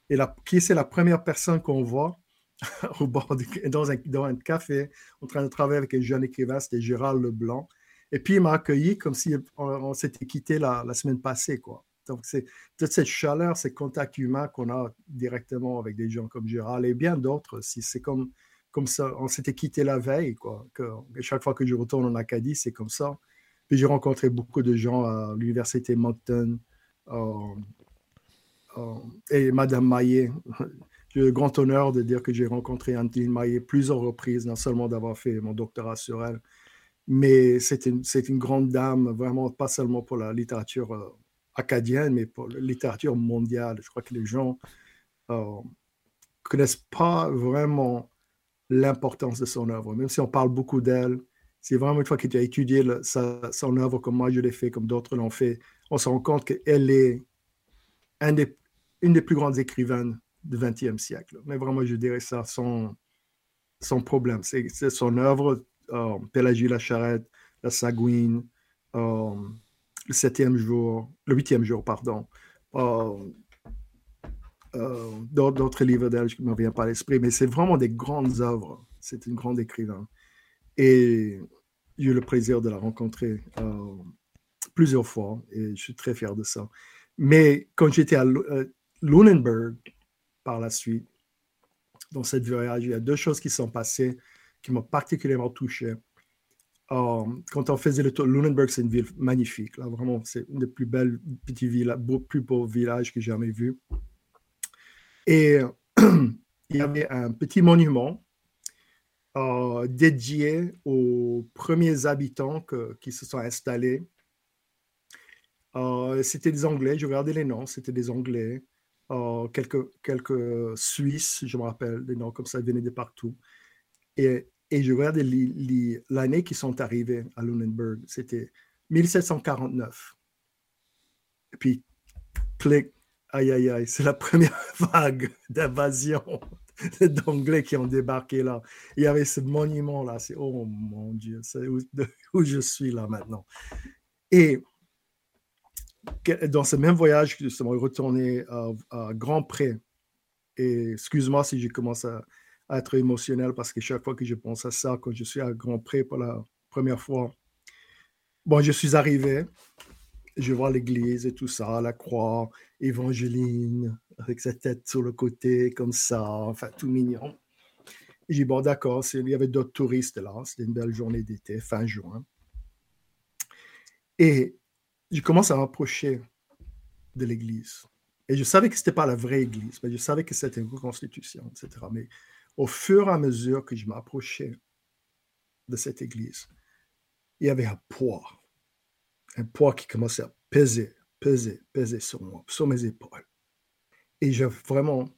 Et la, qui c'est la première personne qu'on voit au bord dans, un, dans, un, café en train de travailler avec un jeune écrivain, c'était Gérald Leblanc. Et puis il m'a accueilli comme si on, s'était quitté la, semaine passée. Quoi. Donc c'est toute cette chaleur, ces contacts humains qu'on a directement avec des gens comme Gérald et bien d'autres aussi. C'est comme, comme ça, on s'était quitté la veille. Quoi. Que, chaque fois que je retourne en Acadie, c'est comme ça j'ai rencontré beaucoup de gens à l'université Moncton euh, euh, et Madame Maillet. J'ai le grand honneur de dire que j'ai rencontré Anne-Tine Maillet plusieurs reprises, non seulement d'avoir fait mon doctorat sur elle, mais c'est une, une, grande dame, vraiment pas seulement pour la littérature euh, acadienne, mais pour la littérature mondiale. Je crois que les gens ne connaissent pas vraiment l'importance de son œuvre, même si on parle beaucoup d'elle c'est vraiment une fois que tu as étudié son œuvre comme moi je l'ai fait, comme d'autres l'ont fait, on se rend compte qu'elle est une des plus grandes écrivaines du XXe siècle. Mais vraiment, je dirais ça, son, son problème. C'est son œuvre, euh, Pélagie la charrette, La Sagouine, euh, Le septième jour, le huitième jour, pardon. Euh, euh, d'autres livres d'elle qui ne me viennent pas à l'esprit, mais c'est vraiment des grandes œuvres. C'est une grande écrivain. Et j'ai eu le plaisir de la rencontrer euh, plusieurs fois et je suis très fier de ça. Mais quand j'étais à euh, Lunenburg par la suite, dans cette voyage, il y a deux choses qui sont passées qui m'ont particulièrement touché. Euh, quand on faisait le tour, Lunenburg, c'est une ville magnifique. Là, vraiment, c'est une des plus belles petites villes, plus beaux villages que j'ai jamais vu. Et il y avait un petit monument euh, dédié aux premiers habitants qui se sont installés. Euh, c'était des Anglais, je regardais les noms, c'était des Anglais, euh, quelques, quelques Suisses, je me rappelle, des noms comme ça venaient de partout. Et, et je regardais l'année qui sont arrivés à Lunenburg, c'était 1749. Et puis, clic, aïe aïe aïe, c'est la première vague d'invasion d'Anglais qui ont débarqué là. Il y avait ce monument là. C'est oh mon Dieu, c'est où, je suis là maintenant. Et dans ce même voyage, suis retourné à, à Grand Pré. Et excuse-moi si je commence à, être émotionnel parce que chaque fois que je pense à ça, quand je suis à Grand Pré pour la première fois, bon, je suis arrivé, je vois l'église et tout ça, la croix, Évangéline, avec sa tête sur le côté, comme ça, enfin, tout mignon. J'ai dit, bon, d'accord, il y avait d'autres touristes là, c'était une belle journée d'été, fin juin. Et je commence à m'approcher de l'église. Et je savais que ce n'était pas la vraie église, mais je savais que c'était une reconstitution, etc. Mais au fur et à mesure que je m'approchais de cette église, il y avait un poids, un poids qui commençait à peser, peser, peser sur moi, sur mes épaules. Et j'ai vraiment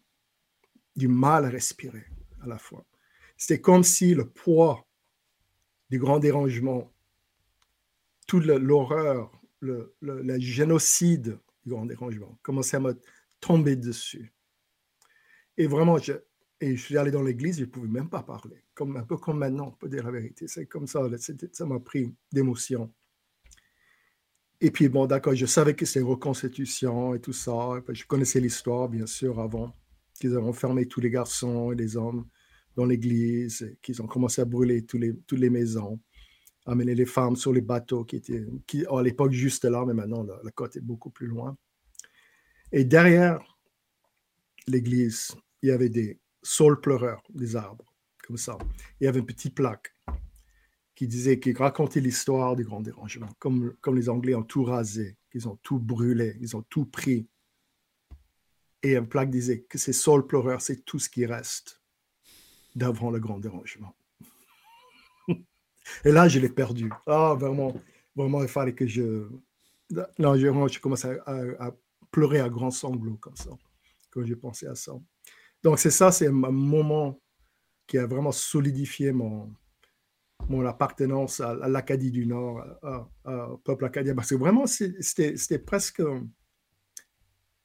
du mal à respirer à la fois. C'était comme si le poids du grand dérangement, toute l'horreur, le, génocide du grand dérangement commençait à me tomber dessus. Et vraiment, je, et je suis allé dans l'église, je ne pouvais même pas parler, comme, un peu comme maintenant, pour dire la vérité. C'est comme ça, ça m'a pris d'émotion. Et puis, bon, d'accord, je savais que c'était reconstitution et tout ça. Je connaissais l'histoire, bien sûr, avant qu'ils ont fermé tous les garçons et les hommes dans l'église, qu'ils ont commencé à brûler les, toutes les maisons, amener les femmes sur les bateaux qui étaient, qui, à l'époque, juste là, mais maintenant, la côte est beaucoup plus loin. Et derrière l'église, il y avait des, Saul pleureur des arbres, comme ça. Il y avait une petite plaque qui disait, qui racontait l'histoire du grand dérangement, comme, comme les Anglais ont tout rasé, qu'ils ont tout brûlé, ils ont tout pris. Et une plaque disait que c'est Saul pleureur, c'est tout ce qui reste d'avant le grand dérangement. Et là, je l'ai perdu. Ah, vraiment, vraiment, il fallait que je. Non, je, je commence à, à, pleurer à grands sanglots comme ça, quand j'ai pensé à ça. Donc, c'est ça, c'est un moment qui a vraiment solidifié mon, mon appartenance à, l'Acadie du Nord, au peuple acadien. Parce que vraiment, c'était presque,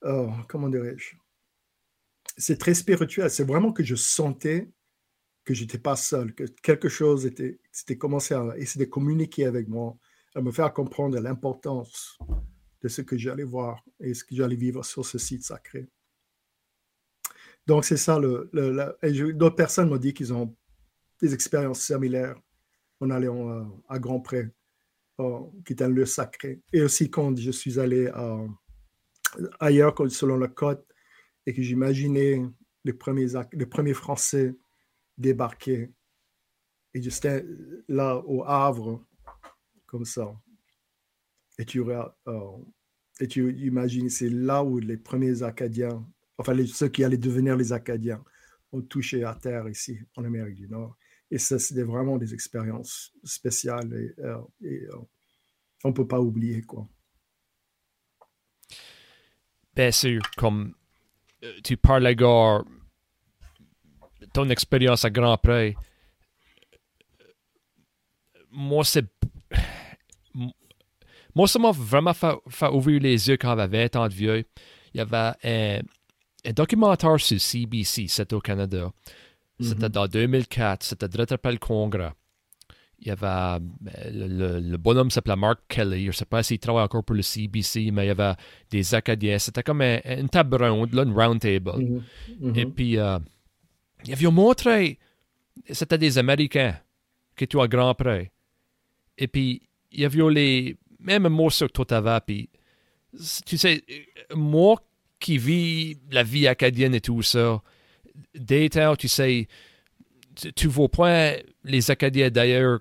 oh, comment dirais-je, c'est très spirituel. C'est vraiment que je sentais que je n'étais pas seul, que quelque chose était, c'était commencé à essayer de communiquer avec moi, à me faire comprendre l'importance de ce que j'allais voir et ce que j'allais vivre sur ce site sacré. Donc, c'est ça. Le, D'autres personnes m'ont dit qu'ils ont des expériences similaires en allant euh, à Grand Pré, euh, qui est un lieu sacré. Et aussi quand je suis allé euh, ailleurs, selon la côte, et que j'imaginais les premiers, les premiers Français débarquer. Et j'étais là au Havre, comme ça. Et tu, et tu imagines, c'est là où les premiers Acadiens enfin ceux qui allaient devenir les Acadiens, ont touché à terre ici en Amérique du Nord. Et ça, c'était vraiment des expériences spéciales et, euh, euh, on ne peut pas oublier. quoi. Bien sûr, comme euh, tu parles à Gore, ton expérience à Grand Prix, moi, c'est. Moi, ça m'a vraiment fait, ouvrir les yeux quand j'avais 20 ans de vieux. Il y avait un un documentaire sur CBC, c'était au Canada. C'était mm-hmm. dans 2004, c'était direct après le congrès. Il y avait le, le, bonhomme s'appelait Mark Kelly. Je ne sais pas s'il travaille encore pour le CBC, mais il y avait des Acadiens. C'était comme une table ronde, là, une round table. Mm-hmm. Mm-hmm. Et puis, euh, il avait montré, c'était des Américains qui étaient à Grand Prix. Et puis, il y avait les mêmes mots sur que toi Puis, tu sais, moi qui vit la vie acadienne et tout ça, temps, tu sais, tu, vois point les Acadiens d'ailleurs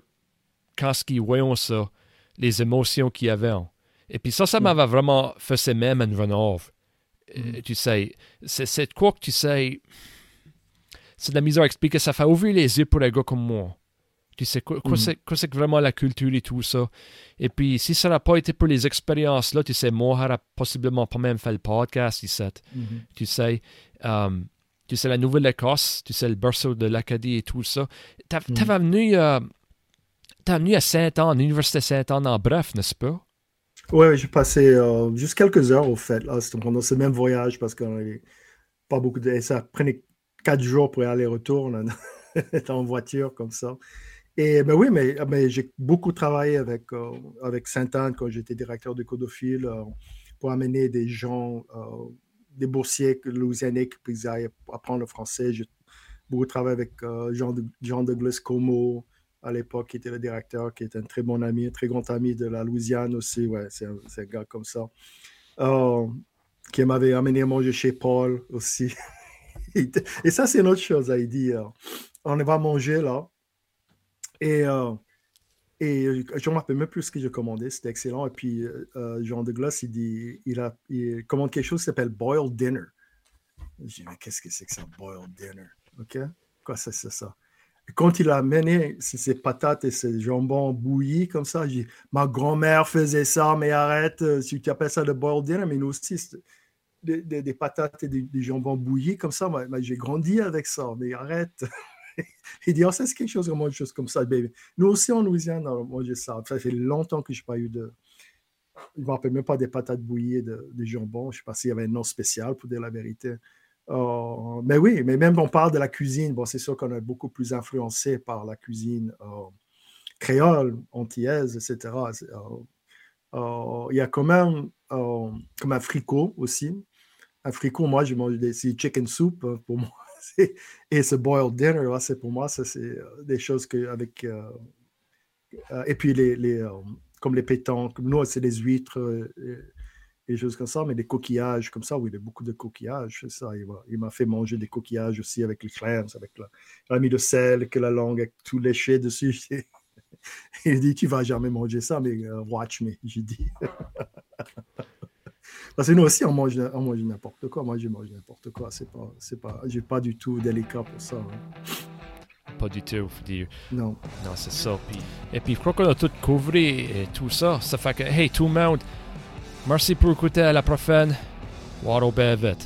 quand ils voient ça, les émotions qu'il y avait. Et puis ça, ça mm. m'avait vraiment fait ce même en renove. Mm. Tu sais, c'est quoi que tu sais, c'est de la misère à expliquer, ça fait ouvrir les yeux pour un gars comme moi. Tu sais, quoi, mm. c'est vraiment la culture et tout ça. Et puis, si ça n'a pas été pour les expériences-là, tu sais, moi, j'aurais possiblement pas même fait le podcast. Mm-hmm. Tu sais, um, tu sais, la Nouvelle-Écosse, tu sais, le berceau de l'Acadie et tout ça. Tu mm. venu, euh, venu à Saint-Anne, l'Université Saint-Anne en bref, n'est-ce pas? Oui, j'ai passé euh, juste quelques heures au fait, là, pendant ce même voyage parce qu'on n'avait pas beaucoup de. Ça prenait quatre jours pour aller-retour en voiture comme ça. Et ben oui, mais, mais j'ai beaucoup travaillé avec, avec Sainte-Anne quand j'étais directeur de Codophile pour amener des gens, des boursiers louisianais qui puissent apprendre le français. J'ai beaucoup travaillé avec Jean, Jean Douglas Como, à l'époque, qui était le directeur, qui était un très bon ami, un très grand ami de la Louisiane aussi. Ouais, c'est un, gars comme ça. Euh, qui m'avait amené à manger chez Paul aussi. et ça, c'est une autre chose. Dit euh, on va manger là. Et, euh, et je ne me rappelle même plus ce que j'ai commandé. C'était excellent. Et puis, Jean de Gloss, il dit il, il commande quelque chose qui s'appelle Boiled Dinner. Je dis mais qu'est-ce que c'est que ça, Boiled Dinner? OK? Quoi, c'est ça quand il a amené ses patates et ses jambons bouillis comme ça, j'ai ma grand-mère faisait ça, mais arrête, euh, si tu appelles ça le boiled dinner, mais nous aussi, des, patates et des, jambons bouillis comme ça, j'ai grandi avec ça, mais arrête. il dit, oh, c'est quelque chose, comme chose comme ça. Nous aussi en Louisiane, on mange ça. Ça fait longtemps que je n'ai pas eu de. Je ne me rappelle même pas des patates bouillies de, des jambons. Je ne sais pas s'il y avait un nom spécial pour dire la vérité. Euh, mais oui, mais même on parle de la cuisine, bon, c'est sûr qu'on est beaucoup plus influencé par la cuisine euh, créole, antillaise, etc. Euh, il y a quand même comme un fricot aussi. Un fricot, moi, je mange des chicken soup pour moi. Et ce boiled dinner, c'est pour moi, ça c'est des choses que avec et puis les, les comme les pétanques, nous c'est des huîtres des choses comme ça, mais des coquillages comme ça, oui, il y a beaucoup de coquillages, c'est ça. Il m'a fait manger des coquillages aussi avec les clams, avec la, il mis le sel, que la langue est tout léché dessus. il dit, tu vas jamais manger ça, mais euh, watch me, j'ai dit. Parce que nous aussi, on mange, on mange n'importe quoi. Moi, je mange n'importe quoi. C'est pas, c'est pas, j'ai pas du tout délicat pour ça. Hein. Pas du tout, dire. Non. Non, c'est ça. Puis, et puis, je crois qu'on a tout couvert et tout ça. Ça fait que, hey, tout le monde, Merci pour écouter à la prochaine. Waddle Bevet.